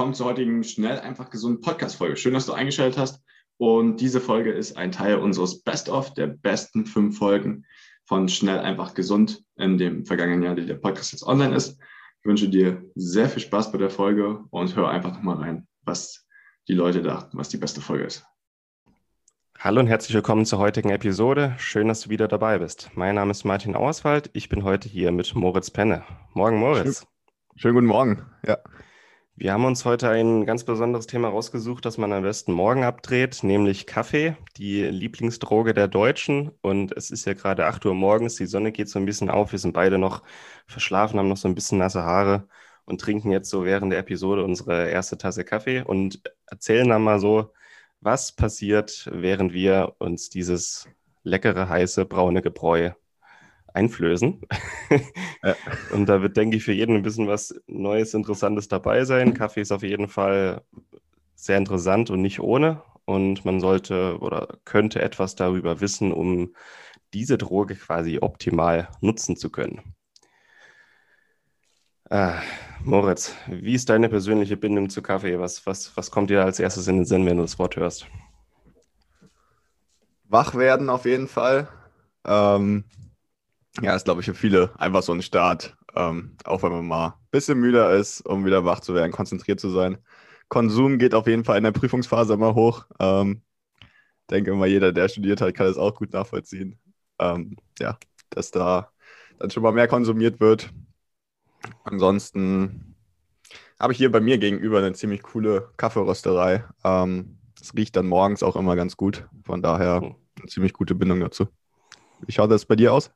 Willkommen zur heutigen Schnell, einfach gesund Podcast-Folge. Schön, dass du eingeschaltet hast. Und diese Folge ist ein Teil unseres Best-of der besten fünf Folgen von Schnell, einfach gesund in dem vergangenen Jahr, die der Podcast jetzt online ist. Ich wünsche dir sehr viel Spaß bei der Folge und hör einfach nochmal rein, was die Leute dachten, was die beste Folge ist. Hallo und herzlich willkommen zur heutigen Episode. Schön, dass du wieder dabei bist. Mein Name ist Martin Auerswald. Ich bin heute hier mit Moritz Penne. Morgen, Moritz. Schön, schönen guten Morgen. Ja. Wir haben uns heute ein ganz besonderes Thema rausgesucht, das man am besten morgen abdreht, nämlich Kaffee, die Lieblingsdroge der Deutschen. Und es ist ja gerade 8 Uhr morgens, die Sonne geht so ein bisschen auf, wir sind beide noch verschlafen, haben noch so ein bisschen nasse Haare und trinken jetzt so während der Episode unsere erste Tasse Kaffee und erzählen dann mal so, was passiert, während wir uns dieses leckere, heiße, braune Gebräu einflößen. Ja. Und da wird, denke ich, für jeden ein bisschen was Neues, Interessantes dabei sein. Kaffee ist auf jeden Fall sehr interessant und nicht ohne. Und man sollte oder könnte etwas darüber wissen, um diese Droge quasi optimal nutzen zu können. Ah, Moritz, wie ist deine persönliche Bindung zu Kaffee? Was, was, was kommt dir als erstes in den Sinn, wenn du das Wort hörst? Wach werden auf jeden Fall. Ähm, ja, ist, glaube ich, für viele einfach so ein Start. Ähm, auch wenn man mal ein bisschen müder ist, um wieder wach zu werden, konzentriert zu sein. Konsum geht auf jeden Fall in der Prüfungsphase immer hoch. Ähm, denke mal, jeder, der studiert hat, kann das auch gut nachvollziehen. Ähm, ja, dass da dann schon mal mehr konsumiert wird. Ansonsten habe ich hier bei mir gegenüber eine ziemlich coole Kaffeerösterei. Ähm, es riecht dann morgens auch immer ganz gut. Von daher eine ziemlich gute Bindung dazu. Wie schaut das bei dir aus?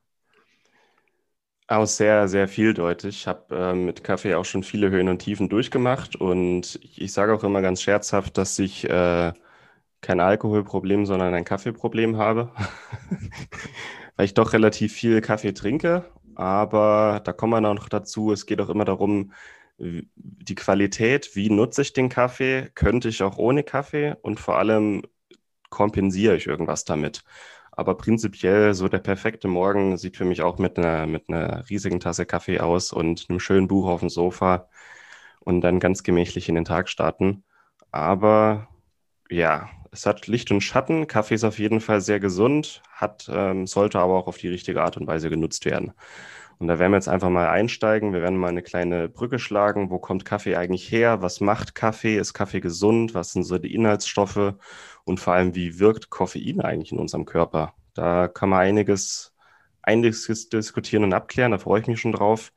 Auch sehr, sehr vieldeutig. Ich habe äh, mit Kaffee auch schon viele Höhen und Tiefen durchgemacht und ich, ich sage auch immer ganz scherzhaft, dass ich äh, kein Alkoholproblem, sondern ein Kaffeeproblem habe, weil ich doch relativ viel Kaffee trinke. Aber da kommen wir noch dazu, es geht auch immer darum, die Qualität, wie nutze ich den Kaffee, könnte ich auch ohne Kaffee und vor allem kompensiere ich irgendwas damit. Aber prinzipiell so der perfekte Morgen sieht für mich auch mit einer, mit einer riesigen Tasse Kaffee aus und einem schönen Buch auf dem Sofa und dann ganz gemächlich in den Tag starten. Aber ja, es hat Licht und Schatten. Kaffee ist auf jeden Fall sehr gesund, hat, ähm, sollte aber auch auf die richtige Art und Weise genutzt werden. Und da werden wir jetzt einfach mal einsteigen. Wir werden mal eine kleine Brücke schlagen. Wo kommt Kaffee eigentlich her? Was macht Kaffee? Ist Kaffee gesund? Was sind so die Inhaltsstoffe? Und vor allem, wie wirkt Koffein eigentlich in unserem Körper? Da kann man einiges, einiges diskutieren und abklären. Da freue ich mich schon drauf.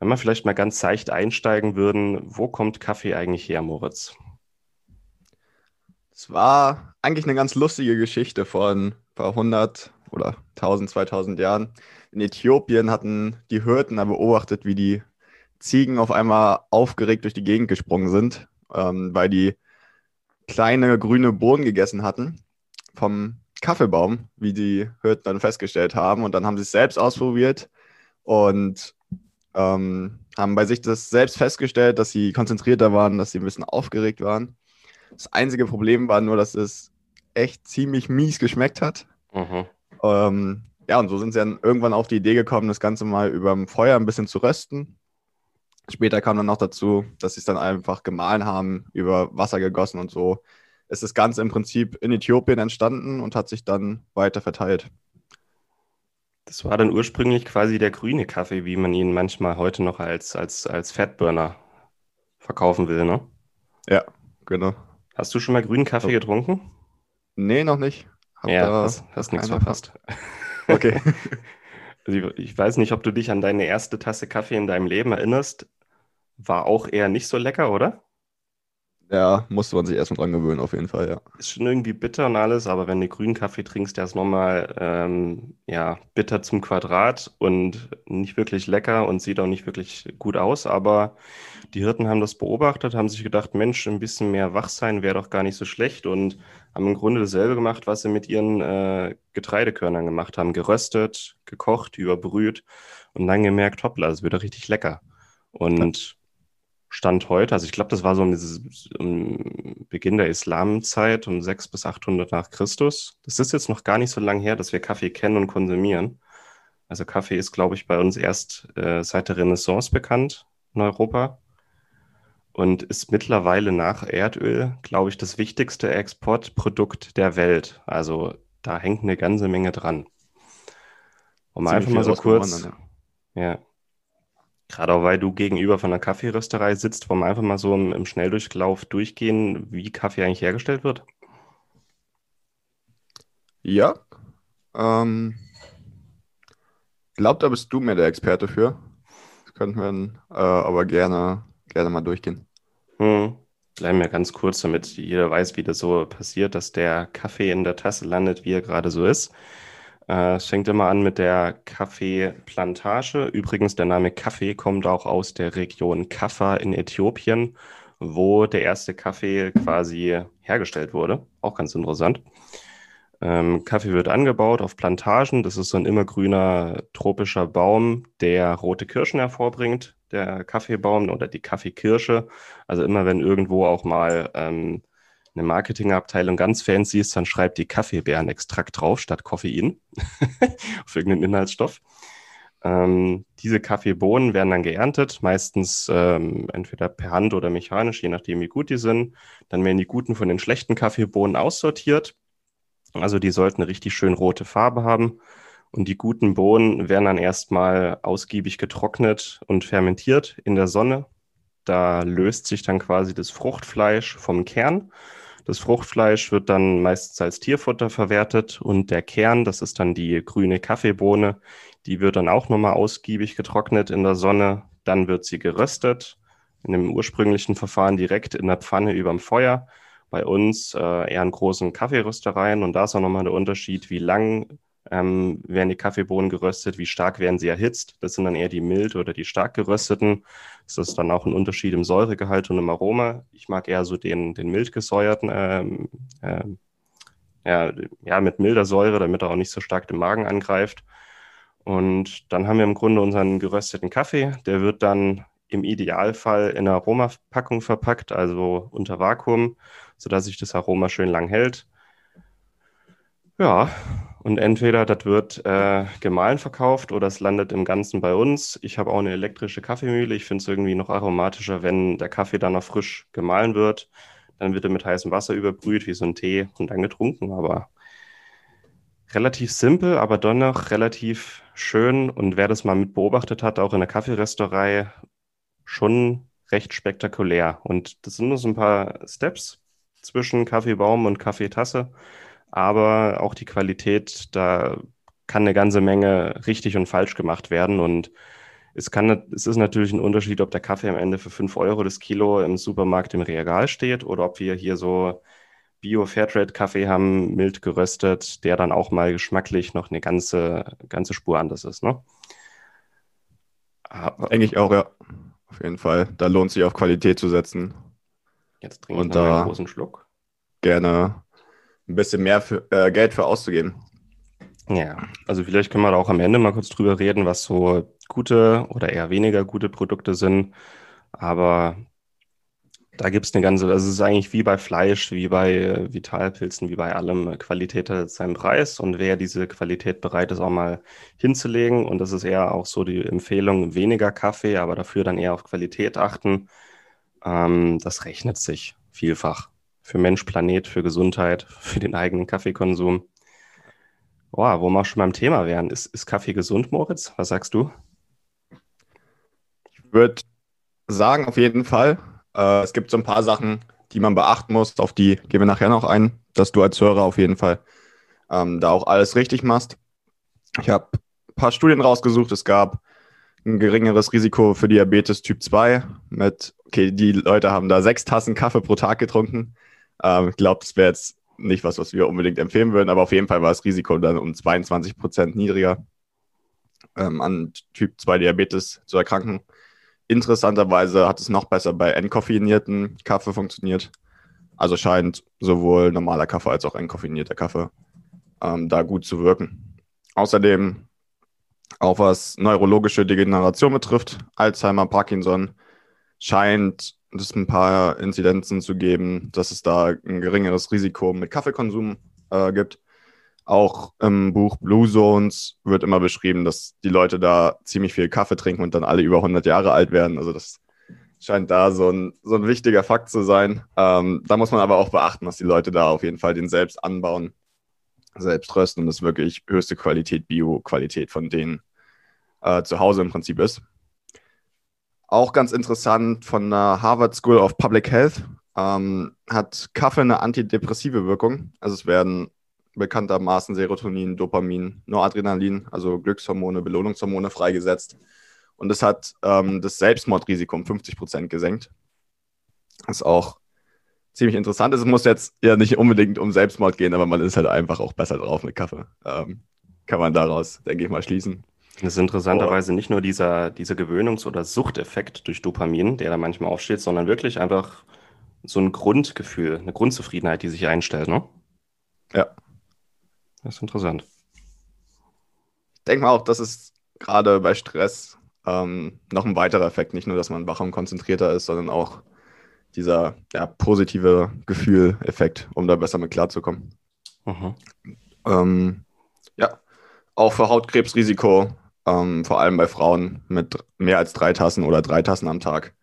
Wenn wir vielleicht mal ganz seicht einsteigen würden, wo kommt Kaffee eigentlich her, Moritz? Es war eigentlich eine ganz lustige Geschichte von ein paar hundert oder 1000, 2000 Jahren. In Äthiopien hatten die Hirten da beobachtet, wie die Ziegen auf einmal aufgeregt durch die Gegend gesprungen sind, ähm, weil die kleine grüne Bohnen gegessen hatten vom Kaffeebaum, wie die Hirten dann festgestellt haben. Und dann haben sie es selbst ausprobiert und ähm, haben bei sich das selbst festgestellt, dass sie konzentrierter waren, dass sie ein bisschen aufgeregt waren. Das einzige Problem war nur, dass es echt ziemlich mies geschmeckt hat. Mhm. Ähm, ja, und so sind sie dann irgendwann auf die Idee gekommen, das Ganze mal über dem Feuer ein bisschen zu rösten. Später kam dann noch dazu, dass sie es dann einfach gemahlen haben, über Wasser gegossen und so. ist das Ganze im Prinzip in Äthiopien entstanden und hat sich dann weiter verteilt. Das war dann ursprünglich quasi der grüne Kaffee, wie man ihn manchmal heute noch als, als, als Fatburner verkaufen will, ne? Ja, genau. Hast du schon mal grünen Kaffee getrunken? Nee, noch nicht. Hab ja, hast, hast nichts verpasst. Okay. Also ich weiß nicht, ob du dich an deine erste Tasse Kaffee in deinem Leben erinnerst. War auch eher nicht so lecker, oder? Ja, musste man sich erstmal dran gewöhnen, auf jeden Fall, ja. Ist schon irgendwie bitter und alles, aber wenn du grünen Kaffee trinkst, der ist nochmal ähm, ja, bitter zum Quadrat und nicht wirklich lecker und sieht auch nicht wirklich gut aus. Aber die Hirten haben das beobachtet, haben sich gedacht, Mensch, ein bisschen mehr wach sein wäre doch gar nicht so schlecht und haben im Grunde dasselbe gemacht, was sie mit ihren äh, Getreidekörnern gemacht haben. Geröstet, gekocht, überbrüht und dann gemerkt, hoppla, das wird doch richtig lecker. Und Stand heute, also ich glaube, das war so um, dieses, um Beginn der Islamzeit, um 600 bis 800 nach Christus. Das ist jetzt noch gar nicht so lange her, dass wir Kaffee kennen und konsumieren. Also Kaffee ist, glaube ich, bei uns erst äh, seit der Renaissance bekannt in Europa und ist mittlerweile nach Erdöl, glaube ich, das wichtigste Exportprodukt der Welt. Also da hängt eine ganze Menge dran. Um Ziemlich einfach mal so kurz, ja. Gerade auch weil du gegenüber von einer Kaffeerösterei sitzt, wollen wir einfach mal so im, im Schnelldurchlauf durchgehen, wie Kaffee eigentlich hergestellt wird. Ja, ähm, glaub, da bist du mir der Experte für. Das könnten wir dann, äh, aber gerne, gerne mal durchgehen. Hm. Bleiben wir ganz kurz, damit jeder weiß, wie das so passiert, dass der Kaffee in der Tasse landet, wie er gerade so ist. Äh, es fängt immer an mit der Kaffeeplantage. Übrigens, der Name Kaffee kommt auch aus der Region Kaffa in Äthiopien, wo der erste Kaffee quasi hergestellt wurde. Auch ganz interessant. Ähm, Kaffee wird angebaut auf Plantagen. Das ist so ein immergrüner tropischer Baum, der rote Kirschen hervorbringt, der Kaffeebaum oder die Kaffeekirsche. Also immer wenn irgendwo auch mal ähm, eine Marketingabteilung ganz fancy ist, dann schreibt die Kaffeebeerenextrakt drauf statt Koffein auf irgendeinen Inhaltsstoff. Ähm, diese Kaffeebohnen werden dann geerntet, meistens ähm, entweder per Hand oder mechanisch, je nachdem wie gut die sind. Dann werden die guten von den schlechten Kaffeebohnen aussortiert. Also die sollten eine richtig schön rote Farbe haben. Und die guten Bohnen werden dann erstmal ausgiebig getrocknet und fermentiert in der Sonne. Da löst sich dann quasi das Fruchtfleisch vom Kern. Das Fruchtfleisch wird dann meistens als Tierfutter verwertet und der Kern, das ist dann die grüne Kaffeebohne, die wird dann auch nochmal ausgiebig getrocknet in der Sonne. Dann wird sie geröstet in dem ursprünglichen Verfahren direkt in der Pfanne überm Feuer bei uns äh, eher in großen Kaffeeröstereien und da ist auch nochmal der Unterschied, wie lang ähm, werden die Kaffeebohnen geröstet, wie stark werden sie erhitzt. Das sind dann eher die mild oder die stark gerösteten. Das ist dann auch ein Unterschied im Säuregehalt und im Aroma. Ich mag eher so den, den mild gesäuerten, ähm, ähm, ja, ja, mit milder Säure, damit er auch nicht so stark den Magen angreift. Und dann haben wir im Grunde unseren gerösteten Kaffee. Der wird dann im Idealfall in einer Aromapackung verpackt, also unter Vakuum sodass sich das Aroma schön lang hält. Ja, und entweder das wird äh, gemahlen verkauft oder es landet im Ganzen bei uns. Ich habe auch eine elektrische Kaffeemühle. Ich finde es irgendwie noch aromatischer, wenn der Kaffee dann noch frisch gemahlen wird. Dann wird er mit heißem Wasser überbrüht, wie so ein Tee, und dann getrunken. Aber relativ simpel, aber dennoch relativ schön. Und wer das mal mit beobachtet hat, auch in der Kaffeerösterei, schon recht spektakulär. Und das sind nur so ein paar Steps, zwischen Kaffeebaum und Kaffeetasse, aber auch die Qualität, da kann eine ganze Menge richtig und falsch gemacht werden und es, kann, es ist natürlich ein Unterschied, ob der Kaffee am Ende für 5 Euro das Kilo im Supermarkt im Regal steht oder ob wir hier so Bio-Fairtrade-Kaffee haben, mild geröstet, der dann auch mal geschmacklich noch eine ganze, ganze Spur anders ist. Ne? Aber, Denke ich auch, ja. Auf jeden Fall. Da lohnt sich auf Qualität zu setzen. Jetzt trinke ich noch einen großen Schluck. Gerne ein bisschen mehr für, äh, Geld für auszugeben. Ja, also vielleicht können wir da auch am Ende mal kurz drüber reden, was so gute oder eher weniger gute Produkte sind. Aber da gibt es eine ganze, also es ist eigentlich wie bei Fleisch, wie bei Vitalpilzen, wie bei allem. Qualität hat seinen Preis und wer diese Qualität bereit ist, auch mal hinzulegen, und das ist eher auch so die Empfehlung, weniger Kaffee, aber dafür dann eher auf Qualität achten ähm, das rechnet sich vielfach. Für Mensch, Planet, für Gesundheit, für den eigenen Kaffeekonsum. Boah, wo wir auch schon beim Thema wären. Ist, ist Kaffee gesund, Moritz? Was sagst du? Ich würde sagen, auf jeden Fall. Äh, es gibt so ein paar Sachen, die man beachten muss. Auf die gehen wir nachher noch ein, dass du als Hörer auf jeden Fall ähm, da auch alles richtig machst. Ich habe ein paar Studien rausgesucht. Es gab ein geringeres Risiko für Diabetes Typ 2 mit, okay, die Leute haben da sechs Tassen Kaffee pro Tag getrunken. Ähm, ich glaube, das wäre jetzt nicht was, was wir unbedingt empfehlen würden, aber auf jeden Fall war das Risiko dann um 22 Prozent niedriger ähm, an Typ 2 Diabetes zu erkranken. Interessanterweise hat es noch besser bei entkoffinierten Kaffee funktioniert. Also scheint sowohl normaler Kaffee als auch entkoffinierter Kaffee ähm, da gut zu wirken. Außerdem, auch was neurologische Degeneration betrifft, Alzheimer, Parkinson, scheint es ein paar Inzidenzen zu geben, dass es da ein geringeres Risiko mit Kaffeekonsum äh, gibt. Auch im Buch Blue Zones wird immer beschrieben, dass die Leute da ziemlich viel Kaffee trinken und dann alle über 100 Jahre alt werden. Also das scheint da so ein, so ein wichtiger Fakt zu sein. Ähm, da muss man aber auch beachten, dass die Leute da auf jeden Fall den selbst anbauen, selbst rösten und das wirklich höchste Qualität, Bio-Qualität von denen äh, zu Hause im Prinzip ist. Auch ganz interessant von der Harvard School of Public Health ähm, hat Kaffee eine antidepressive Wirkung. Also es werden bekanntermaßen Serotonin, Dopamin, Noradrenalin, also Glückshormone, Belohnungshormone freigesetzt. Und das hat ähm, das Selbstmordrisiko um 50 Prozent gesenkt. Das ist auch ziemlich interessant. Es muss jetzt ja nicht unbedingt um Selbstmord gehen, aber man ist halt einfach auch besser drauf mit Kaffee. Ähm, kann man daraus, denke ich mal, schließen. Das ist interessanterweise nicht nur dieser, dieser Gewöhnungs- oder Suchteffekt durch Dopamin, der da manchmal aufsteht, sondern wirklich einfach so ein Grundgefühl, eine Grundzufriedenheit, die sich einstellt, ne? Ja. Das ist interessant. Ich denke mal auch, das ist gerade bei Stress ähm, noch ein weiterer Effekt. Nicht nur, dass man wacher und konzentrierter ist, sondern auch dieser ja, positive Gefühl-Effekt, um da besser mit klarzukommen. Mhm. Ähm, ja, auch für Hautkrebsrisiko ähm, vor allem bei Frauen mit mehr als drei Tassen oder drei Tassen am Tag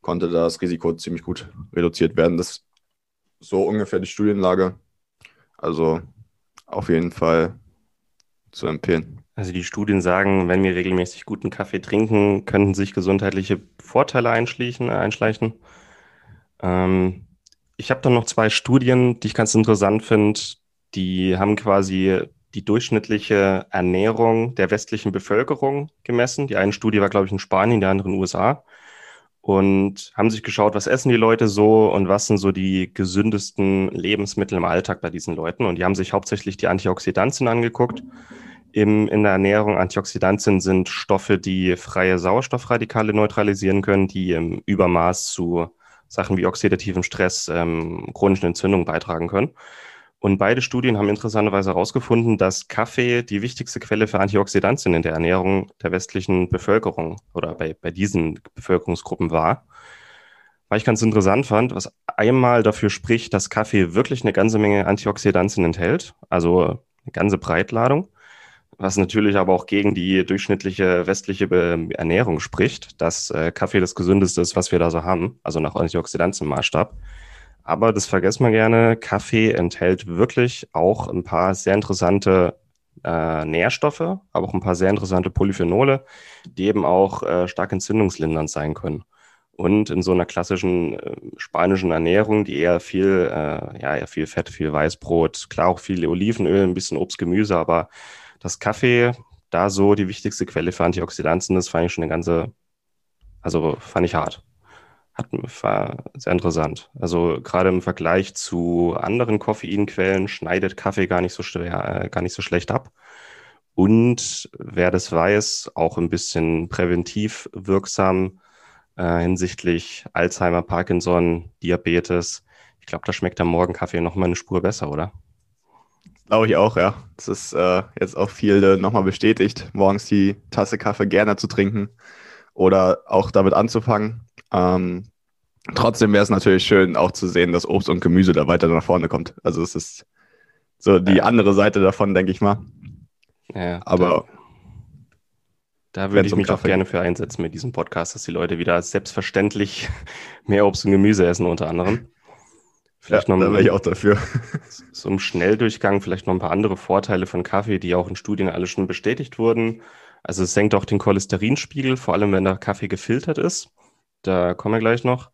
konnte das Risiko ziemlich gut reduziert werden. Das ist so ungefähr die Studienlage. Also auf jeden Fall zu empfehlen. Also die Studien sagen, wenn wir regelmäßig guten Kaffee trinken, könnten sich gesundheitliche Vorteile einschleichen. einschleichen. Ähm, ich habe dann noch zwei Studien, die ich ganz interessant finde. Die haben quasi die durchschnittliche Ernährung der westlichen Bevölkerung gemessen. Die eine Studie war, glaube ich, in Spanien, die andere in den USA. Und haben sich geschaut, was essen die Leute so und was sind so die gesündesten Lebensmittel im Alltag bei diesen Leuten. Und die haben sich hauptsächlich die Antioxidantien angeguckt. Im, in der Ernährung Antioxidantien sind Stoffe, die freie Sauerstoffradikale neutralisieren können, die im Übermaß zu Sachen wie oxidativem Stress, ähm, chronischen Entzündungen beitragen können. Und beide Studien haben interessanterweise herausgefunden, dass Kaffee die wichtigste Quelle für Antioxidantien in der Ernährung der westlichen Bevölkerung oder bei, bei diesen Bevölkerungsgruppen war. Was ich ganz interessant fand, was einmal dafür spricht, dass Kaffee wirklich eine ganze Menge Antioxidantien enthält, also eine ganze Breitladung, was natürlich aber auch gegen die durchschnittliche westliche Ernährung spricht, dass äh, Kaffee das gesündeste ist, was wir da so haben, also nach Antioxidantienmaßstab. Aber das vergessen wir gerne. Kaffee enthält wirklich auch ein paar sehr interessante äh, Nährstoffe, aber auch ein paar sehr interessante Polyphenole, die eben auch äh, stark entzündungslindernd sein können. Und in so einer klassischen äh, spanischen Ernährung, die eher viel, äh, ja, eher viel Fett, viel Weißbrot, klar auch viel Olivenöl, ein bisschen Obst, Gemüse, aber das Kaffee da so die wichtigste Quelle für Antioxidantien ist, fand ich schon eine ganze, also fand ich hart hat, war sehr interessant. Also gerade im Vergleich zu anderen Koffeinquellen schneidet Kaffee gar nicht so, schwer, äh, gar nicht so schlecht ab. Und wer das weiß, auch ein bisschen präventiv wirksam äh, hinsichtlich Alzheimer, Parkinson, Diabetes. Ich glaube, da schmeckt der Morgenkaffee nochmal eine Spur besser, oder? Glaube ich auch, ja. Das ist äh, jetzt auch viel äh, nochmal bestätigt, morgens die Tasse Kaffee gerne zu trinken oder auch damit anzufangen. Ähm, trotzdem wäre es natürlich schön, auch zu sehen, dass Obst und Gemüse da weiter nach vorne kommt. Also es ist so die ja. andere Seite davon, denke ich mal. Ja, Aber da, da würde ich mich auch gerne für einsetzen mit diesem Podcast, dass die Leute wieder selbstverständlich mehr Obst und Gemüse essen, unter anderem. Vielleicht ja, noch da wäre ich auch dafür. So im Schnelldurchgang vielleicht noch ein paar andere Vorteile von Kaffee, die auch in Studien alle schon bestätigt wurden. Also es senkt auch den Cholesterinspiegel, vor allem wenn der Kaffee gefiltert ist. Da kommen wir gleich noch.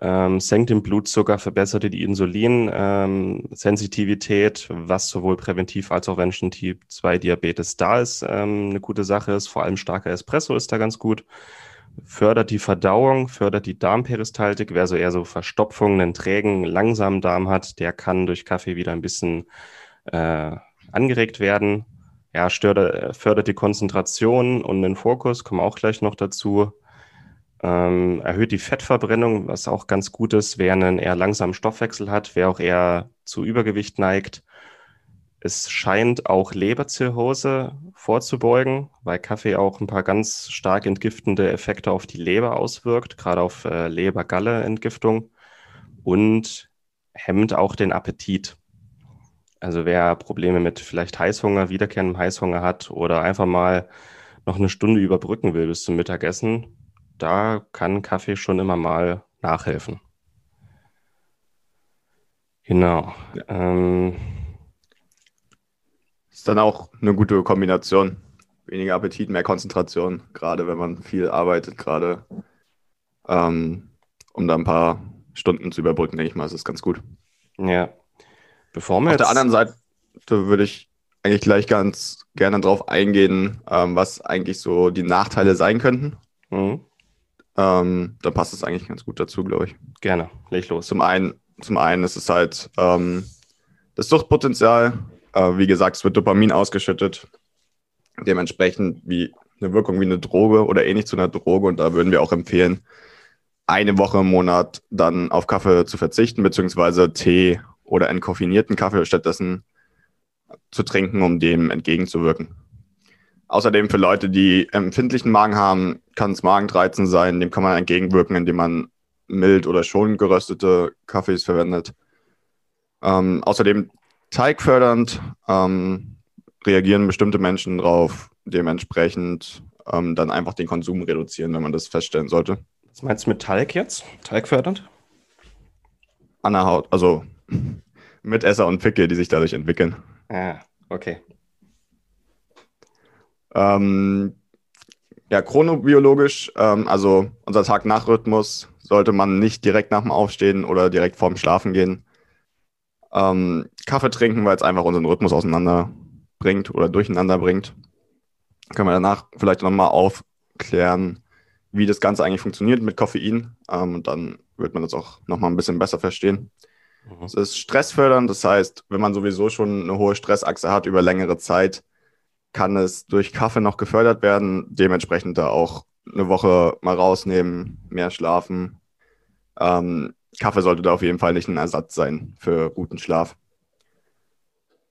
ähm, senkt den Blutzucker, verbessert die Insulinsensitivität, ähm, was sowohl präventiv als auch wenn schon Typ 2 Diabetes da ist, ähm, eine gute Sache ist. Vor allem starker Espresso ist da ganz gut. Fördert die Verdauung, fördert die Darmperistaltik. Wer so eher so Verstopfungen, einen trägen, langsamen Darm hat, der kann durch Kaffee wieder ein bisschen äh, angeregt werden. Ja, stört, fördert die Konzentration und den Fokus, kommen auch gleich noch dazu ähm, erhöht die Fettverbrennung, was auch ganz gut ist, wer einen eher langsamen Stoffwechsel hat, wer auch eher zu Übergewicht neigt. Es scheint auch Leberzirrhose vorzubeugen, weil Kaffee auch ein paar ganz stark entgiftende Effekte auf die Leber auswirkt, gerade auf äh, Leber-Galle-Entgiftung und hemmt auch den Appetit. Also wer Probleme mit vielleicht Heißhunger, wiederkehrendem Heißhunger hat oder einfach mal noch eine Stunde überbrücken will bis zum Mittagessen, da kann Kaffee schon immer mal nachhelfen. Genau. Ähm, ist dann auch eine gute Kombination. Weniger Appetit, mehr Konzentration, gerade wenn man viel arbeitet, gerade ähm, um da ein paar Stunden zu überbrücken, denke ich mal, ist es ganz gut. Ja. Bevor wir Auf der anderen Seite würde ich eigentlich gleich ganz gerne darauf eingehen, ähm, was eigentlich so die Nachteile sein könnten. Mhm ähm, dann passt es eigentlich ganz gut dazu, glaube ich. Gerne, leg los. Zum einen, zum einen ist es halt ähm, das Suchtpotenzial. Äh, wie gesagt, es wird Dopamin ausgeschüttet. Dementsprechend wie eine Wirkung wie eine Droge oder ähnlich zu einer Droge. Und da würden wir auch empfehlen, eine Woche im Monat dann auf Kaffee zu verzichten, beziehungsweise Tee oder entkoffinierten Kaffee stattdessen zu trinken, um dem entgegenzuwirken. Außerdem für Leute, die empfindlichen Magen haben, kann es Magendreizen sein. Dem kann man entgegenwirken, indem man mild oder schon geröstete Kaffees verwendet. Ähm, außerdem teigfördernd ähm, reagieren bestimmte Menschen drauf. Dementsprechend ähm, dann einfach den Konsum reduzieren, wenn man das feststellen sollte. Was meinst du mit Teig jetzt? Teigfördernd? An der Haut, also mit Esser und Pickel, die sich dadurch entwickeln. Ah, okay. Ähm, ja, chronobiologisch, ähm, also unser Tag-Nach-Rhythmus sollte man nicht direkt nach dem Aufstehen oder direkt vorm Schlafen gehen. Ähm, Kaffee trinken, weil es einfach unseren Rhythmus auseinander bringt oder durcheinander bringt. Können wir danach vielleicht nochmal aufklären, wie das Ganze eigentlich funktioniert mit Koffein. Ähm, und dann wird man das auch nochmal ein bisschen besser verstehen. Mhm. Es ist stressfördernd, das heißt, wenn man sowieso schon eine hohe Stressachse hat über längere Zeit, kann es durch Kaffee noch gefördert werden. Dementsprechend da auch eine Woche mal rausnehmen, mehr schlafen. Ähm, Kaffee sollte da auf jeden Fall nicht ein Ersatz sein für guten Schlaf.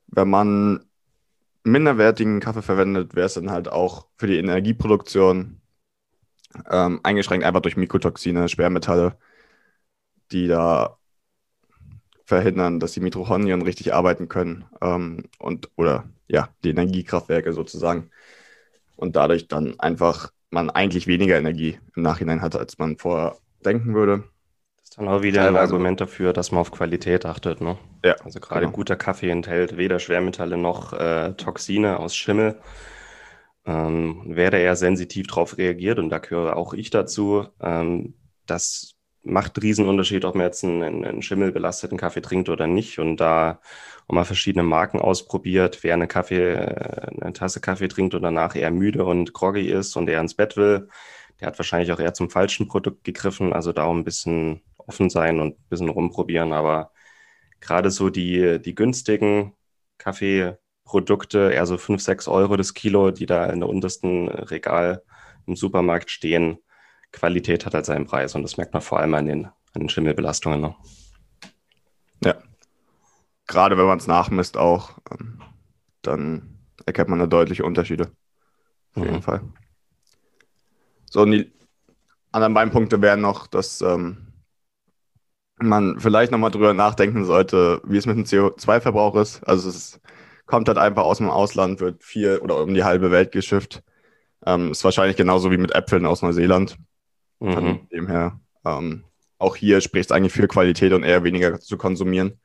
Wenn man minderwertigen Kaffee verwendet, wäre es dann halt auch für die Energieproduktion ähm, eingeschränkt, einfach durch Mikrotoxine, Schwermetalle, die da verhindern, dass die Mitochondrien richtig arbeiten können ähm, und oder ja, die Energiekraftwerke sozusagen. Und dadurch dann einfach man eigentlich weniger Energie im Nachhinein hat, als man vorher denken würde. Das ist dann auch wieder Teilweise. ein Argument dafür, dass man auf Qualität achtet. Ne? Ja, also gerade genau. guter Kaffee enthält weder Schwermetalle noch äh, Toxine aus Schimmel. Ähm, wer da eher sensitiv drauf reagiert, und da gehöre auch ich dazu, ähm, das macht einen Riesenunterschied, ob man jetzt einen, einen schimmelbelasteten Kaffee trinkt oder nicht. Und da auch mal verschiedene Marken ausprobiert, wer eine Kaffee, äh, eine Tasse Kaffee trinkt und danach eher müde und groggy ist und eher ins Bett will, der hat wahrscheinlich auch eher zum falschen Produkt gegriffen. Also da auch ein bisschen offen sein und ein bisschen rumprobieren. Aber gerade so die, die günstigen Kaffeeprodukte, eher so 5, 6 Euro das Kilo, die da in der untersten Regal im Supermarkt stehen, Qualität hat halt seinen Preis und das merkt man vor allem an den, an den Schimmelbelastungen. Ne? Ja. Gerade wenn man es nachmisst auch, ähm, dann erkennt man da deutliche Unterschiede. Auf jeden mhm. Fall. So, und die anderen beiden Punkte wären noch, dass ähm, man vielleicht nochmal drüber nachdenken sollte, wie es mit dem CO2-Verbrauch ist. Also es kommt halt einfach aus dem Ausland, wird viel oder um die halbe Welt geschifft. Ähm, ist wahrscheinlich genauso wie mit Äpfeln aus Neuseeland. Mhm. Von dem her, ähm, auch hier spricht es eigentlich für Qualität und eher weniger zu konsumieren.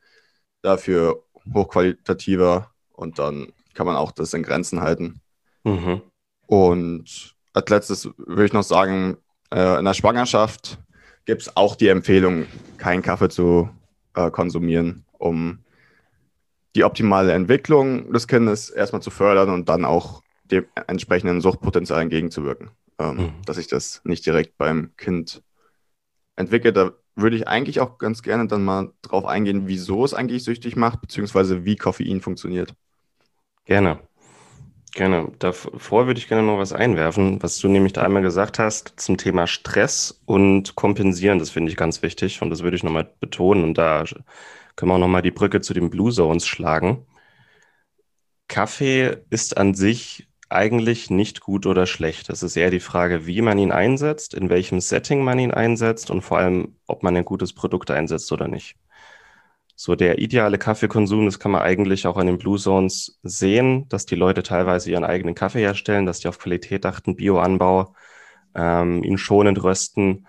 Dafür hochqualitativer und dann kann man auch das in Grenzen halten. Mhm. Und als letztes würde ich noch sagen, äh, in der Schwangerschaft gibt es auch die Empfehlung, keinen Kaffee zu äh, konsumieren, um die optimale Entwicklung des Kindes erstmal zu fördern und dann auch dem entsprechenden Suchtpotenzial entgegenzuwirken. Ähm, mhm. Dass sich das nicht direkt beim Kind entwickelt. Da würde ich eigentlich auch ganz gerne dann mal drauf eingehen, wieso es eigentlich süchtig macht, beziehungsweise wie Koffein funktioniert. Gerne. Gerne. Davor würde ich gerne noch was einwerfen, was du nämlich da einmal gesagt hast zum Thema Stress und Kompensieren. Das finde ich ganz wichtig und das würde ich nochmal betonen. Und da können wir auch nochmal die Brücke zu den Blue Zones schlagen. Kaffee ist an sich eigentlich nicht gut oder schlecht. Es ist eher die Frage, wie man ihn einsetzt, in welchem Setting man ihn einsetzt und vor allem, ob man ein gutes Produkt einsetzt oder nicht. So der ideale Kaffeekonsum, das kann man eigentlich auch an den Blue Zones sehen, dass die Leute teilweise ihren eigenen Kaffee herstellen, dass die auf Qualität achten, Bioanbau, ähm, ihn schonend rösten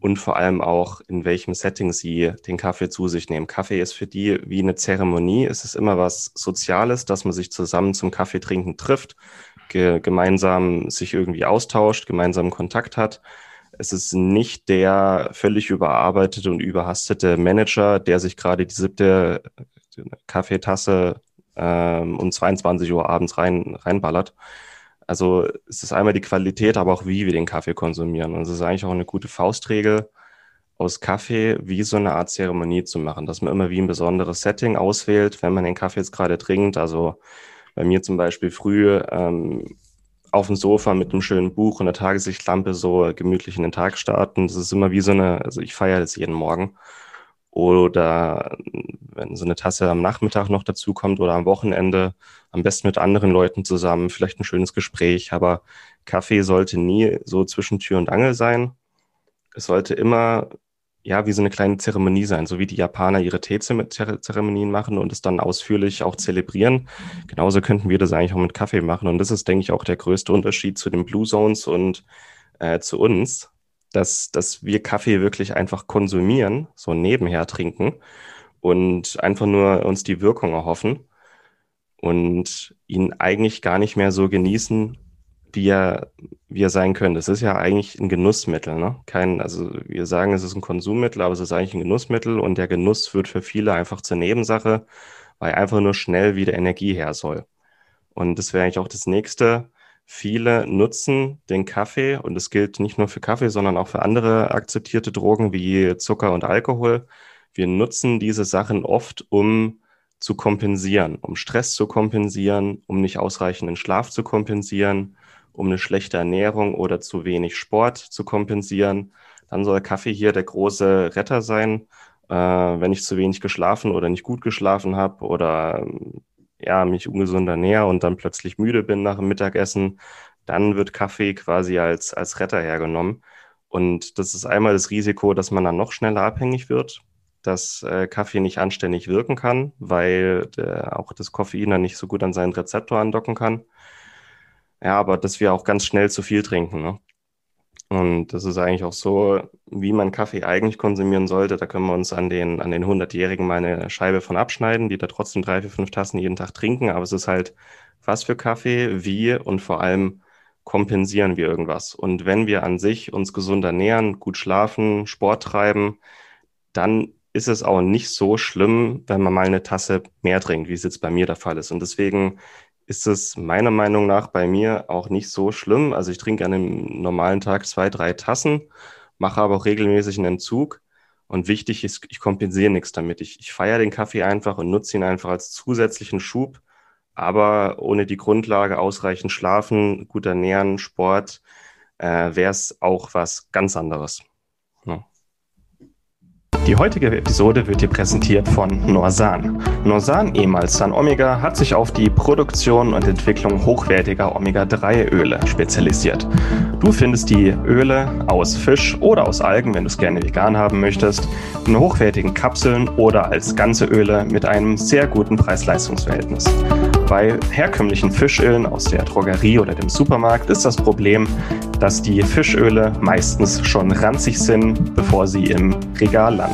und vor allem auch, in welchem Setting sie den Kaffee zu sich nehmen. Kaffee ist für die wie eine Zeremonie. Es ist immer was Soziales, dass man sich zusammen zum Kaffee trinken trifft ge gemeinsam sich irgendwie austauscht, gemeinsam Kontakt hat. Es ist nicht der völlig überarbeitete und überhastete Manager, der sich gerade die siebte Kaffeetasse ähm, um 22 Uhr abends rein, reinballert. Also es ist einmal die Qualität, aber auch wie wir den Kaffee konsumieren. Und es ist eigentlich auch eine gute Faustregel, aus Kaffee wie so eine Art Zeremonie zu machen, dass man immer wie ein besonderes Setting auswählt, wenn man den Kaffee jetzt gerade trinkt. Also bei mir zum Beispiel früh ähm, auf dem Sofa mit einem schönen Buch und einer Tageslichtlampe so gemütlich in den Tag starten. Das ist immer wie so eine, also ich feiere das jeden Morgen. Oder wenn so eine Tasse am Nachmittag noch dazu kommt oder am Wochenende, am besten mit anderen Leuten zusammen, vielleicht ein schönes Gespräch. Aber Kaffee sollte nie so zwischen Tür und Angel sein. Es sollte immer ja, wie so eine kleine Zeremonie sein, so wie die Japaner ihre Teezeremonien machen und es dann ausführlich auch zelebrieren. Genauso könnten wir das eigentlich auch mit Kaffee machen. Und das ist, denke ich, auch der größte Unterschied zu den Blue Zones und äh, zu uns, dass, dass wir Kaffee wirklich einfach konsumieren, so nebenher trinken und einfach nur uns die Wirkung erhoffen und ihn eigentlich gar nicht mehr so genießen, wie wie er sein könnte. Es ist ja eigentlich ein Genussmittel, ne? Kein, also wir sagen, es ist ein Konsummittel, aber es ist eigentlich ein Genussmittel und der Genuss wird für viele einfach zur Nebensache, weil einfach nur schnell wieder Energie her soll. Und das wäre eigentlich auch das nächste. Viele nutzen den Kaffee und das gilt nicht nur für Kaffee, sondern auch für andere akzeptierte Drogen wie Zucker und Alkohol. Wir nutzen diese Sachen oft, um zu kompensieren, um Stress zu kompensieren, um nicht ausreichenden Schlaf zu kompensieren, um eine schlechte Ernährung oder zu wenig Sport zu kompensieren. Dann soll Kaffee hier der große Retter sein, äh, wenn ich zu wenig geschlafen oder nicht gut geschlafen habe oder ja, mich ungesund ernähre und dann plötzlich müde bin nach dem Mittagessen, dann wird Kaffee quasi als, als Retter hergenommen. Und das ist einmal das Risiko, dass man dann noch schneller abhängig wird, dass äh, Kaffee nicht anständig wirken kann, weil der, auch das Koffein dann nicht so gut an seinen Rezeptor andocken kann. Ja, aber dass wir auch ganz schnell zu viel trinken. Ne? Und das ist eigentlich auch so, wie man Kaffee eigentlich konsumieren sollte. Da können wir uns an den, an den 100-Jährigen mal eine Scheibe von abschneiden, die da trotzdem drei, vier, fünf Tassen jeden Tag trinken. Aber es ist halt, was für Kaffee, wie und vor allem kompensieren wir irgendwas. Und wenn wir an sich uns gesund ernähren, gut schlafen, Sport treiben, dann ist es auch nicht so schlimm, wenn man mal eine Tasse mehr trinkt, wie es jetzt bei mir der Fall ist. Und deswegen ist es meiner Meinung nach bei mir auch nicht so schlimm. Also ich trinke an einem normalen Tag zwei, drei Tassen, mache aber auch regelmäßig einen Entzug. Und wichtig ist, ich kompensiere nichts damit. Ich, ich feiere den Kaffee einfach und nutze ihn einfach als zusätzlichen Schub. Aber ohne die Grundlage ausreichend schlafen, gut ernähren, Sport, äh, wäre es auch was ganz anderes. Ja. Die heutige Episode wird dir präsentiert von Norsan. Norsan, ehemals San Omega, hat sich auf die Produktion und Entwicklung hochwertiger Omega-3-Öle spezialisiert. Du findest die Öle aus Fisch oder aus Algen, wenn du es gerne vegan haben möchtest, in hochwertigen Kapseln oder als ganze Öle mit einem sehr guten Preis-Leistungs-Verhältnis. Bei herkömmlichen Fischölen aus der Drogerie oder dem Supermarkt ist das Problem, dass die Fischöle meistens schon ranzig sind, bevor sie im Regal landen.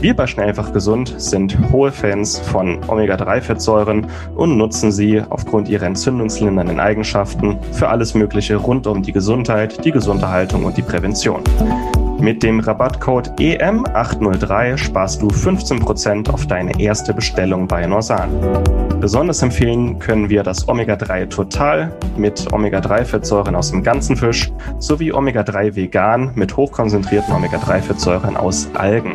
Wir bei Schnellfach Gesund sind hohe Fans von Omega-3-Fettsäuren und nutzen sie aufgrund ihrer entzündungslindernden Eigenschaften für alles Mögliche rund um die Gesundheit, die gesunde Haltung und die Prävention. Mit dem Rabattcode EM803 sparst du 15% auf deine erste Bestellung bei Norsan. Besonders empfehlen können wir das Omega-3 Total mit Omega-3-Fettsäuren aus dem ganzen Fisch sowie Omega-3 Vegan mit hochkonzentrierten Omega-3-Fettsäuren aus Algen.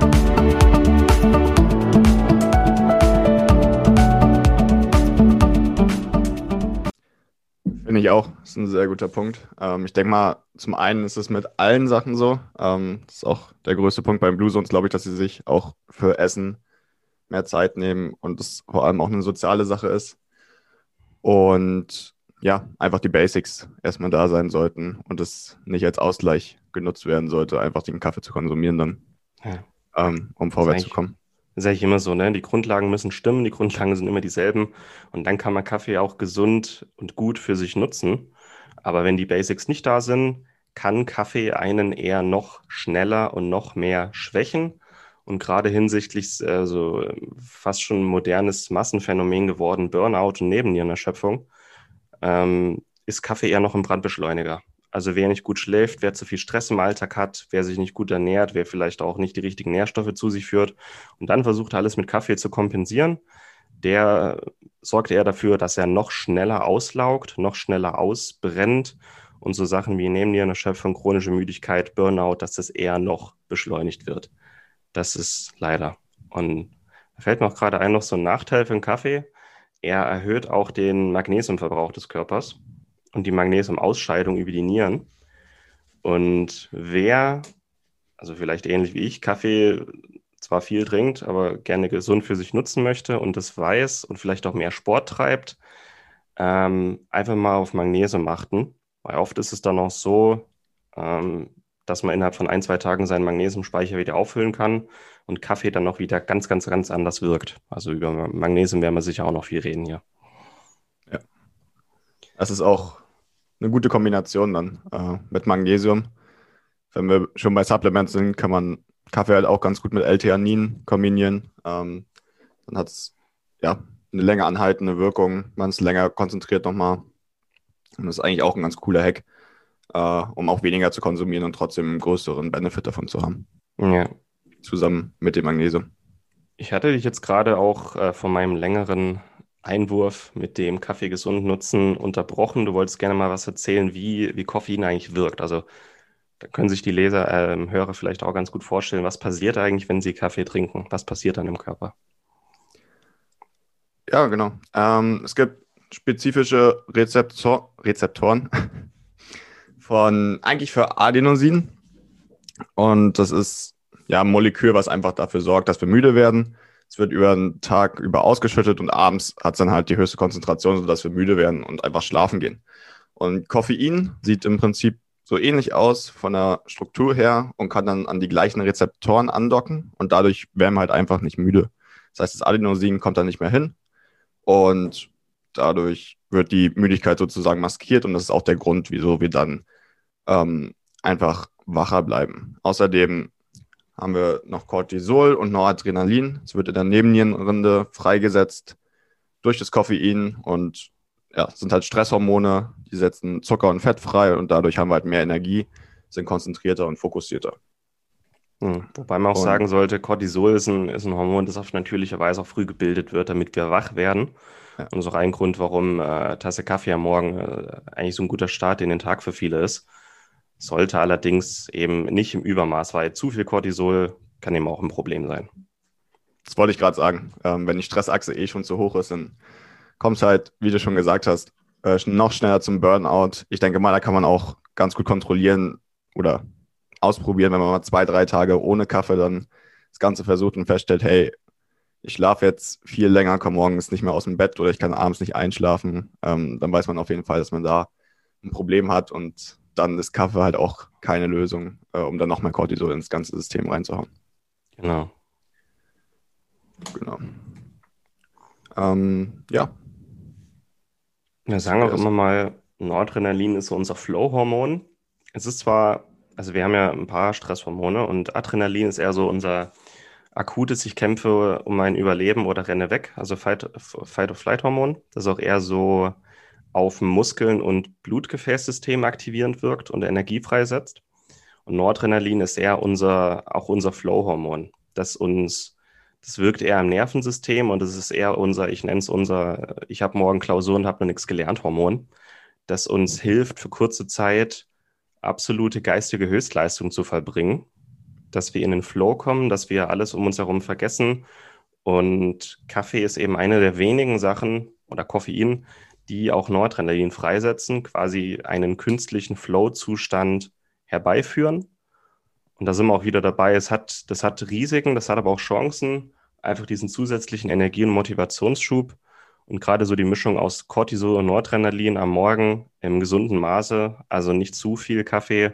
Ich auch. Das ist ein sehr guter Punkt. Ähm, ich denke mal, zum einen ist es mit allen Sachen so. Ähm, das ist auch der größte Punkt beim Blue Zones, glaube ich, dass sie sich auch für Essen mehr Zeit nehmen und es vor allem auch eine soziale Sache ist. Und ja, einfach die Basics erstmal da sein sollten und es nicht als Ausgleich genutzt werden sollte, einfach den Kaffee zu konsumieren dann, ja. ähm, um vorwärts zu kommen. Ist eigentlich immer so, ne? Die Grundlagen müssen stimmen, die Grundlagen sind immer dieselben und dann kann man Kaffee auch gesund und gut für sich nutzen. Aber wenn die Basics nicht da sind, kann Kaffee einen eher noch schneller und noch mehr schwächen und gerade hinsichtlich äh, so fast schon modernes Massenphänomen geworden, Burnout und Nebennierenerschöpfung, ähm, ist Kaffee eher noch ein Brandbeschleuniger. Also wer nicht gut schläft, wer zu viel Stress im Alltag hat, wer sich nicht gut ernährt, wer vielleicht auch nicht die richtigen Nährstoffe zu sich führt und dann versucht alles mit Kaffee zu kompensieren, der sorgt eher dafür, dass er noch schneller auslaugt, noch schneller ausbrennt und so Sachen wie Nebennierenerschöpfung, chronische Müdigkeit, Burnout, dass das eher noch beschleunigt wird. Das ist leider. Und da fällt mir auch gerade ein noch so ein Nachteil für den Kaffee. Er erhöht auch den Magnesiumverbrauch des Körpers und die Magnesiumausscheidung über die Nieren. Und wer, also vielleicht ähnlich wie ich, Kaffee zwar viel trinkt, aber gerne gesund für sich nutzen möchte und das weiß und vielleicht auch mehr Sport treibt, ähm, einfach mal auf Magnesium achten. Weil oft ist es dann auch so, ähm, dass man innerhalb von ein, zwei Tagen seinen Magnesiumspeicher wieder auffüllen kann und Kaffee dann noch wieder ganz, ganz, ganz anders wirkt. Also über Magnesium werden wir sicher auch noch viel reden hier. Ja. Das ist auch eine gute Kombination dann äh, mit Magnesium. Wenn wir schon bei Supplements sind, kann man Kaffee halt auch ganz gut mit L-Theanin kombinieren. Ähm, dann hat es ja eine länger anhaltende Wirkung. Man ist länger konzentriert nochmal. Und das ist eigentlich auch ein ganz cooler Hack äh, um auch weniger zu konsumieren und trotzdem einen größeren Benefit davon zu haben. Ja. Zusammen mit dem Magnesium. Ich hatte dich jetzt gerade auch äh, von meinem längeren Einwurf mit dem Kaffee gesund nutzen unterbrochen. Du wolltest gerne mal was erzählen, wie, wie Koffein eigentlich wirkt. Also da können sich die Leser, äh, Hörer vielleicht auch ganz gut vorstellen, was passiert eigentlich, wenn sie Kaffee trinken? Was passiert dann im Körper? Ja, genau. Ähm, es gibt spezifische Rezeptor Rezeptoren, von eigentlich für Adenosin. Und das ist ja ein Molekül, was einfach dafür sorgt, dass wir müde werden. Es wird über den Tag über ausgeschüttet und abends hat es dann halt die höchste Konzentration, sodass wir müde werden und einfach schlafen gehen. Und Koffein sieht im Prinzip so ähnlich aus von der Struktur her und kann dann an die gleichen Rezeptoren andocken und dadurch werden wir halt einfach nicht müde. Das heißt, das Adenosin kommt dann nicht mehr hin und dadurch wird die Müdigkeit sozusagen maskiert und das ist auch der Grund, wieso wir dann ähm, einfach wacher bleiben. Außerdem haben wir noch Cortisol und Noradrenalin. Es wird in der Nebennierenrinde freigesetzt durch das Koffein und ja, sind halt Stresshormone, die setzen Zucker und Fett frei und dadurch haben wir halt mehr Energie, sind konzentrierter und fokussierter. Hm. Wobei man auch und, sagen sollte, Cortisol ist ein, ist ein Hormon, das auf natürliche Weise auch früh gebildet wird, damit wir wach werden. Ja. Und auch ein Grund, warum äh, Tasse Kaffee am Morgen äh, eigentlich so ein guter Start in den Tag für viele ist. Sollte allerdings eben nicht im Übermaß, weil zu viel Cortisol kann eben auch ein Problem sein. das wollte ich gerade sagen. Ähm, wenn die Stressachse eh schon zu hoch ist, dann kommt es halt, wie du schon gesagt hast, äh, noch schneller zum Burnout. Ich denke mal, da kann man auch ganz gut kontrollieren oder ausprobieren, wenn man mal zwei, drei Tage ohne Kaffee dann das Ganze versucht und feststellt, hey, ich schlafe jetzt viel länger, komme morgens nicht mehr aus dem Bett oder ich kann abends nicht einschlafen, ähm, dann weiß man auf jeden Fall, dass man da ein Problem hat und dann ist Kaffee halt auch keine Lösung, äh, um dann noch mehr Cortisol ins ganze System reinzuhauen. Genau. Genau. Ähm, ja. Wir sagen auch immer mal, Noradrenalin ist so unser Flow-Hormon. Es ist zwar, also wir haben ja ein paar Stresshormone und Adrenalin ist eher so unser akutes, ich kämpfe um mein Überleben oder renne weg, also Fight-of-Flight-Hormon. Das ist auch eher so auf Muskeln und Blutgefäßsystem aktivierend wirkt und Energie freisetzt. Und Noradrenalin ist eher unser, auch unser Flow-Hormon, das uns, das wirkt eher im Nervensystem und es ist eher unser, ich nenne es unser, ich habe morgen Klausuren, habe noch nichts gelernt, Hormon, das uns hilft, für kurze Zeit absolute geistige Höchstleistung zu vollbringen, dass wir in den Flow kommen, dass wir alles um uns herum vergessen. Und Kaffee ist eben eine der wenigen Sachen oder Koffein, die auch Noradrenalin freisetzen, quasi einen künstlichen Flow-Zustand herbeiführen. Und da sind wir auch wieder dabei. Es hat, das hat Risiken, das hat aber auch Chancen, einfach diesen zusätzlichen Energie- und Motivationsschub. Und gerade so die Mischung aus Cortisol und Noradrenalin am Morgen im gesunden Maße, also nicht zu viel Kaffee,